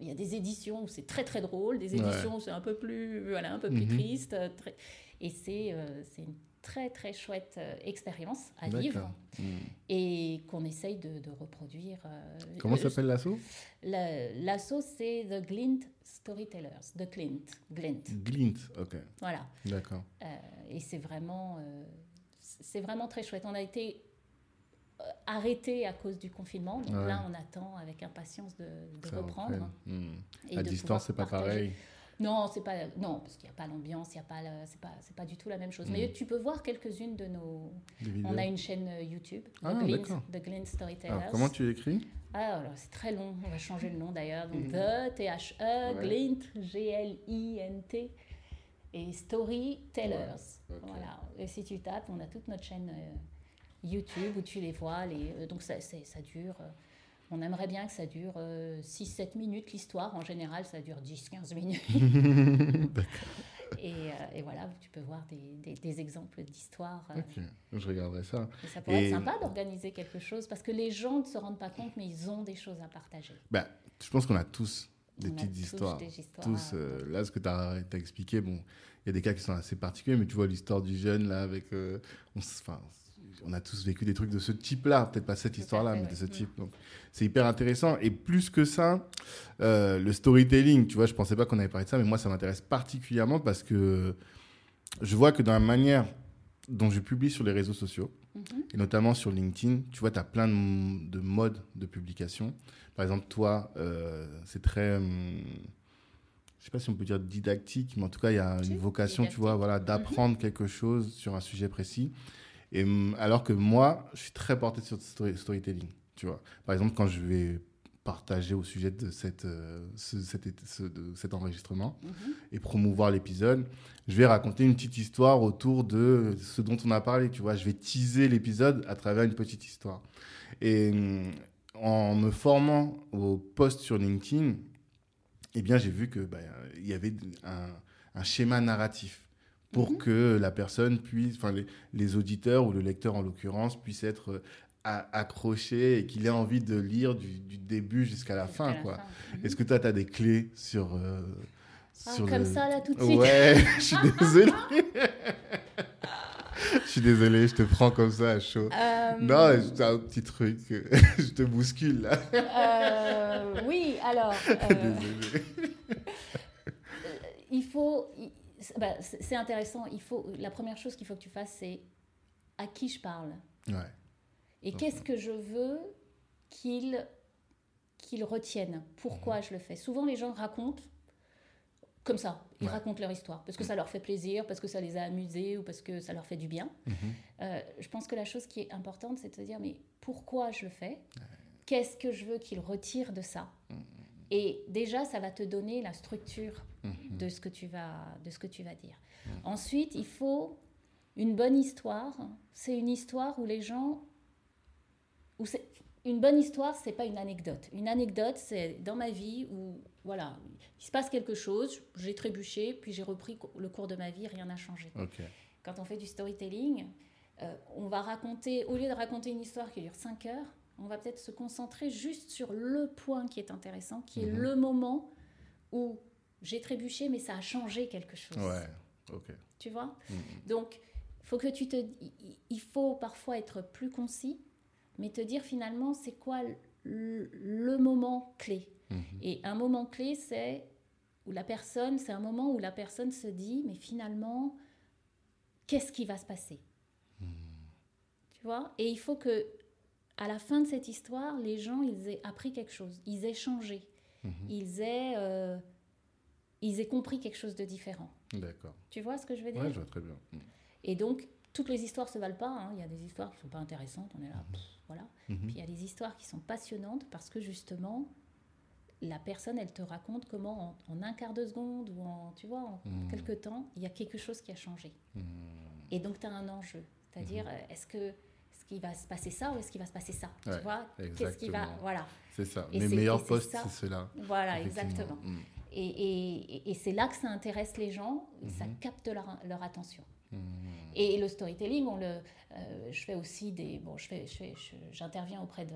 il y a des éditions où c'est très très drôle, des éditions où c'est un peu plus, voilà, un peu plus triste. Très, et c'est c'est une très très chouette euh, expérience à vivre hmm. et qu'on essaye de, reproduire. Euh, Comment s'appelle l'assaut? L'assaut, c'est The Glint Storytellers. The Glint. Glint. Glint, ok. Voilà. D'accord. Euh, et c'est vraiment, c'est vraiment très chouette. On a été arrêté à cause du confinement. Donc là, on attend avec impatience de, reprendre. Hmm. À distance, c'est pas pareil. Non, c'est pas non parce qu'il n'y a pas l'ambiance, il y a pas c'est pas c'est pas du tout la même chose. Mais mm. tu peux voir quelques-unes de nos. On a une chaîne euh, YouTube, ah, The, Glint, Storytellers. comment tu écris? Ah, alors c'est très long. On va changer le nom d'ailleurs. Donc mm. The T H E Glint G L I N T et Storytellers. Voilà. Et si tu tapes, on a toute notre chaîne. Euh, YouTube où tu les vois. Les, donc ça, ça dure. On aimerait bien que ça dure 6-7 minutes l'histoire. En général, ça dure 10-15 minutes. et, et, voilà, tu peux voir des, des, exemples d'histoires. Ok, je regarderai ça. Et ça pourrait être sympa d'organiser quelque chose parce que les gens ne se rendent pas compte, mais ils ont des choses à partager. Bah, je pense qu'on a tous des petites histoires. Tous, euh, là, ce que tu as, expliqué, bon, il y a des cas qui sont assez particuliers, mais tu vois l'histoire du jeune, là, avec. Euh, on, on a tous vécu des trucs de ce type-là, peut-être pas cette histoire-là, mais de ce type. Donc, c'est hyper intéressant. Et plus que ça, euh, le storytelling, tu vois, je pensais pas qu'on avait parlé de ça, mais moi, ça m'intéresse particulièrement parce que je vois que dans la manière dont je publie sur les réseaux sociaux, mhm. et notamment sur LinkedIn, tu vois, tu as plein de, de modes de publication. Par exemple, toi, euh, c'est très, hum, je sais pas si on peut dire didactique, mais en tout cas, il y a une vocation, tu vois, voilà, d'apprendre mhm. quelque chose sur un sujet précis. Et hum, alors que moi, je suis très porté sur le storytelling, tu vois. Par exemple, quand je vais partager au sujet de, cette, euh, de cet enregistrement mhm. et promouvoir l'épisode, je vais raconter une petite histoire autour de ce dont on a parlé, tu vois. Je vais teaser l'épisode à travers une petite histoire. Et, hum, en me formant au post sur LinkedIn, eh bien, j'ai vu que bah, il y avait un, schéma narratif pour mhm. que la personne puisse, enfin les, auditeurs ou le lecteur en l'occurrence, puisse être euh, accroché et qu'il ait envie de lire du, début jusqu'à la fin. quoi. Mhm. Est-ce que toi, tu as des clés sur... Euh, ah, comme ça, là, tout de suite. Ouais, je suis désolé. Je suis désolé, je te prends comme ça à chaud. Euh, non, c'est un petit truc. je te bouscule là. Euh, oui, alors. Euh, il faut. Bah, c'est intéressant. Il faut, la première chose qu'il faut que tu fasses, c'est à qui je parle. Ouais. Et qu'est-ce que je veux qu'il qu'il retienne? Pourquoi mhm. je le fais? Souvent, les gens racontent comme ça. Ils racontent leur histoire parce que ça leur fait plaisir, parce que ça les a amusés ou parce que ça leur fait du bien. Mhm. Euh, je pense que la chose qui est importante, c'est de se dire mais pourquoi je le fais? Qu'est-ce que je veux qu'ils retirent de ça? Mhm. Et déjà, ça va te donner la structure mhm. de, ce que tu vas, de ce que tu vas dire. Ensuite, il faut une bonne histoire. C'est une histoire où les gens... Où une bonne histoire, c'est pas une anecdote. Une anecdote, c'est dans ma vie où voilà, il se passe quelque chose, j'ai trébuché, puis j'ai repris le cours de ma vie, rien n'a changé. Quand on fait du storytelling, euh, on va raconter, au lieu de raconter une histoire qui dure 5 heures, on va peut-être se concentrer juste sur le point qui est intéressant, qui est mhm. le moment où j'ai trébuché, mais ça a changé quelque chose. Ouais, ok. Tu vois? Mhm. Donc, faut que tu te, il faut parfois être plus concis, mais te dire finalement c'est quoi le moment clé? Mhm. Et un moment clé, c'est où la personne, c'est un moment où la personne se dit, mais finalement, qu'est-ce qui va se passer? Mhm. Tu vois? Et il faut que, à la fin de cette histoire, les gens, ils aient appris quelque chose, ils aient changé, mhm. ils aient, euh, ils aient compris quelque chose de différent. D'accord. Tu vois ce que je veux dire Oui, je vois très bien. Et donc, toutes les histoires se valent pas. Hein. Il y a des histoires qui sont pas intéressantes. On est là, voilà. Puis il y a des histoires qui sont passionnantes parce que justement, la personne, elle te raconte comment en, un quart de seconde ou en, tu vois, en hmm. quelques temps, il y a quelque chose qui a changé. Hmm. Et donc, tu as un enjeu. C'est-à-dire, hmm. euh, est-ce que est-ce qu'il va se passer ça ou est-ce qu'il va se passer ça Tu vois? Qu'est-ce qui va Voilà. C'est ça. Mes meilleurs postes, c'est cela. Voilà, exactement. Et, et, et c'est là que ça intéresse les gens, ça capte leur, leur attention. Et le storytelling, on le, euh, je fais aussi des, bon, je fais, j'interviens auprès de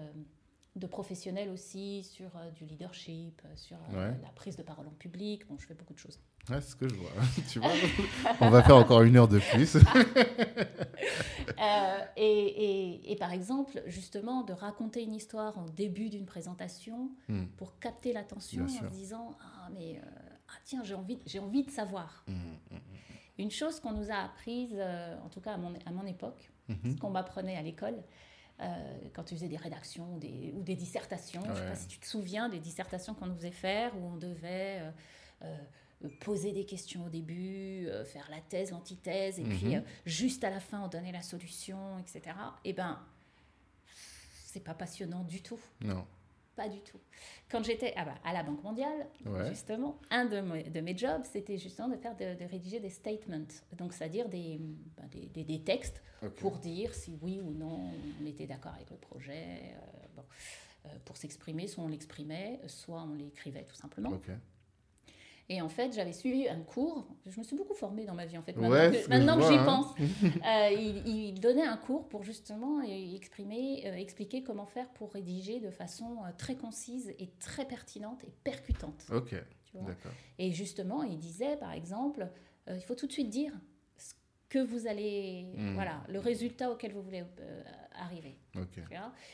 de professionnels aussi sur euh, du leadership, euh, sur euh, la prise de parole en public. Bon, je fais beaucoup de choses. Ouais, c'est ce que je vois. tu vois On va faire encore une heure de plus. et, et, par exemple, justement, de raconter une histoire en début d'une présentation hmm. pour capter l'attention en disant Ah, mais ah, tiens, j'ai envie, j'ai envie de savoir. Hmm, hmm, une chose qu'on nous a apprise, en tout cas à mon, à mon époque, ce qu'on m'apprenait à l'école, euh, quand tu faisais des rédactions des, ou des dissertations. Je ne sais pas si tu te souviens des dissertations qu'on nous faisait faire, où on devait euh, euh, poser des questions au début, faire la thèse, l'antithèse, et puis mhm. juste à la fin, on donnait la solution, etc. Eh ben, c'est pas passionnant du tout. Non. pas du tout. Quand j'étais ah bah, à la Banque mondiale, justement, un de mes, de mes jobs, c'était justement de faire de, rédiger des statements, donc c'est-à-dire des, bah, des, des, textes pour dire si oui ou non on était d'accord avec le projet. bon. pour s'exprimer, soit on l'exprimait, soit on l'écrivait tout simplement. Et en fait, j'avais suivi un cours. Je me suis beaucoup formée dans ma vie, en fait. Maintenant, que, j'y hein. pense, euh, il, donnait un cours pour justement exprimer, euh, expliquer comment faire pour rédiger de façon euh, très concise et très pertinente et percutante. Ok. D'accord. Et justement, il disait, par exemple, il faut tout de suite dire que vous allez, hmm. voilà, le résultat auquel vous voulez euh, arriver.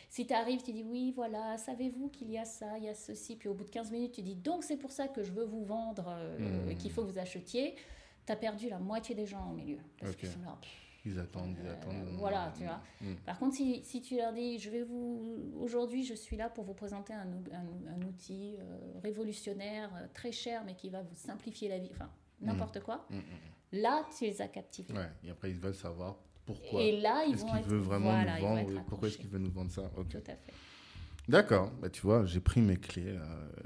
Si tu arrives, tu dis oui, voilà, savez-vous qu'il y a ça, il y a ceci, puis au bout de 15 minutes, tu dis donc c'est pour ça que je veux vous vendre, euh, hmm. qu'il faut que vous achetiez, tu as perdu la moitié des gens au milieu. ils attendent, ils attendent. Euh, voilà, tu vois. Hmm. Par contre, si, si, tu leur dis, je vais vous, aujourd'hui, je suis là pour vous présenter un, un, outil révolutionnaire, très cher, mais qui va vous simplifier la vie, enfin, n'importe quoi. Là, tu les as captivés. Ouais, et après, ils veulent savoir pourquoi. Et là, ils est-ce qu'il veut vraiment nous vendre Pourquoi est-ce qu'il veut nous vendre ça? Tout à fait. D'accord, bah, tu vois, j'ai pris mes clés.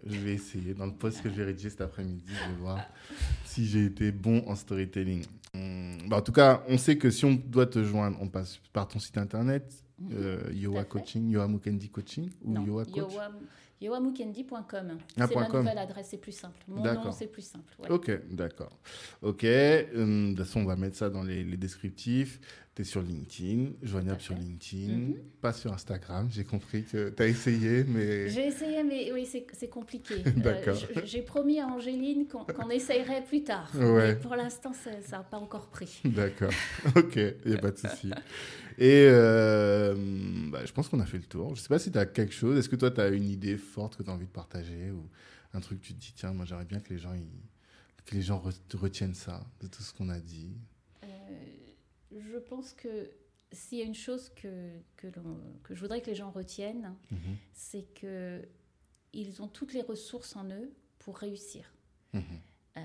Je vais essayer. Dans le post que je vais rédiger cet après-midi, je vais voir si j'ai été bon en storytelling. Hum, bah, en tout cas, on sait que si on doit te joindre, on passe par ton site internet, mhm. euh, Yoa Coaching, Yoa Mukendi Coaching ou non, Yoa Coach? yoamukendi.com. Ah, c'est ma nouvelle adresse, c'est plus simple. Mon nom, c'est plus simple. Ok, d'accord. Ok, hum, de toute façon, on va mettre ça dans les, descriptifs. Tu es sur LinkedIn, joignable sur LinkedIn, mhm. pas sur Instagram. J'ai compris que tu as essayé, mais. J'ai essayé, mais oui, c'est compliqué. d'accord. Euh, J'ai promis à Angéline qu'on essayerait plus tard. Mais pour l'instant, ça n'a pas encore pris. D'accord. Ok, il n'y a pas de souci. Et euh, bah, je pense qu'on a fait le tour. Je ne sais pas si tu as quelque chose. Est-ce que toi, tu as une idée forte que tu as envie de partager ou un truc que tu te dis, tiens, moi j'aimerais bien que les gens, que les gens retiennent ça de tout ce qu'on a dit? Euh, Je pense que s'il y a une chose que, que, que, je voudrais que les gens retiennent, mhm. c'est que ils ont toutes les ressources en eux pour réussir. Mhm. Euh,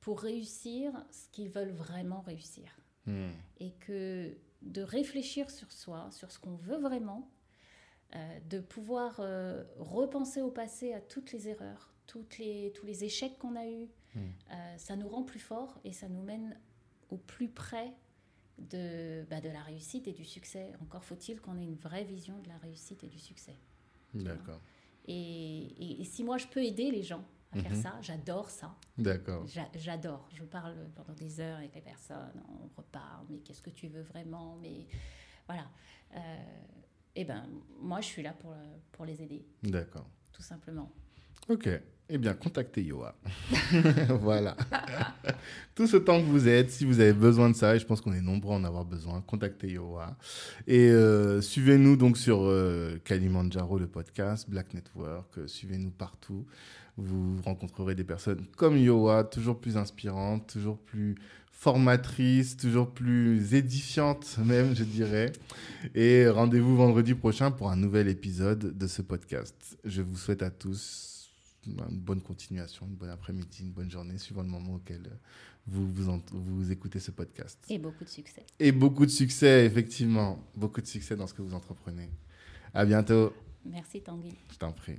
pour réussir ce qu'ils veulent vraiment réussir. Mhm. Et que de réfléchir sur soi, sur ce qu'on veut vraiment, euh, de pouvoir euh, repenser au passé à toutes les erreurs, toutes les, tous les échecs qu'on a eus. Hmm. Euh, ça nous rend plus forts et ça nous mène au plus près de, bah, de la réussite et du succès. Encore faut-il qu'on ait une vraie vision de la réussite et du succès. D'accord. et, si moi je peux aider les gens faire mhm. ça. J'adore ça. D'accord. J'adore. Je parle pendant des heures avec les personnes. On reparle. Mais qu'est-ce que tu veux vraiment? Mais voilà. Euh, eh ben, moi, je suis là pour, pour les aider. D'accord. Tout simplement. Ok. Eh bien, contactez Yoa. voilà. Tout ce temps que vous êtes, si vous avez besoin de ça, et je pense qu'on est nombreux à en avoir besoin, contactez Yoa. Et euh, suivez-nous donc sur euh, Kalimandjaro, le podcast, Black Network. suivez-nous partout vous rencontrerez des personnes comme Yoa, toujours plus inspirantes, toujours plus formatrices, toujours plus édifiantes même, je dirais. Et rendez-vous vendredi prochain pour un nouvel épisode de ce podcast. Je vous souhaite à tous une bonne continuation, une bonne après-midi, une bonne journée, suivant le moment auquel vous, vous, vous écoutez ce podcast. Et beaucoup de succès. Et beaucoup de succès, effectivement. Beaucoup de succès dans ce que vous entreprenez. À bientôt. Merci Tanguy. Je t'en prie.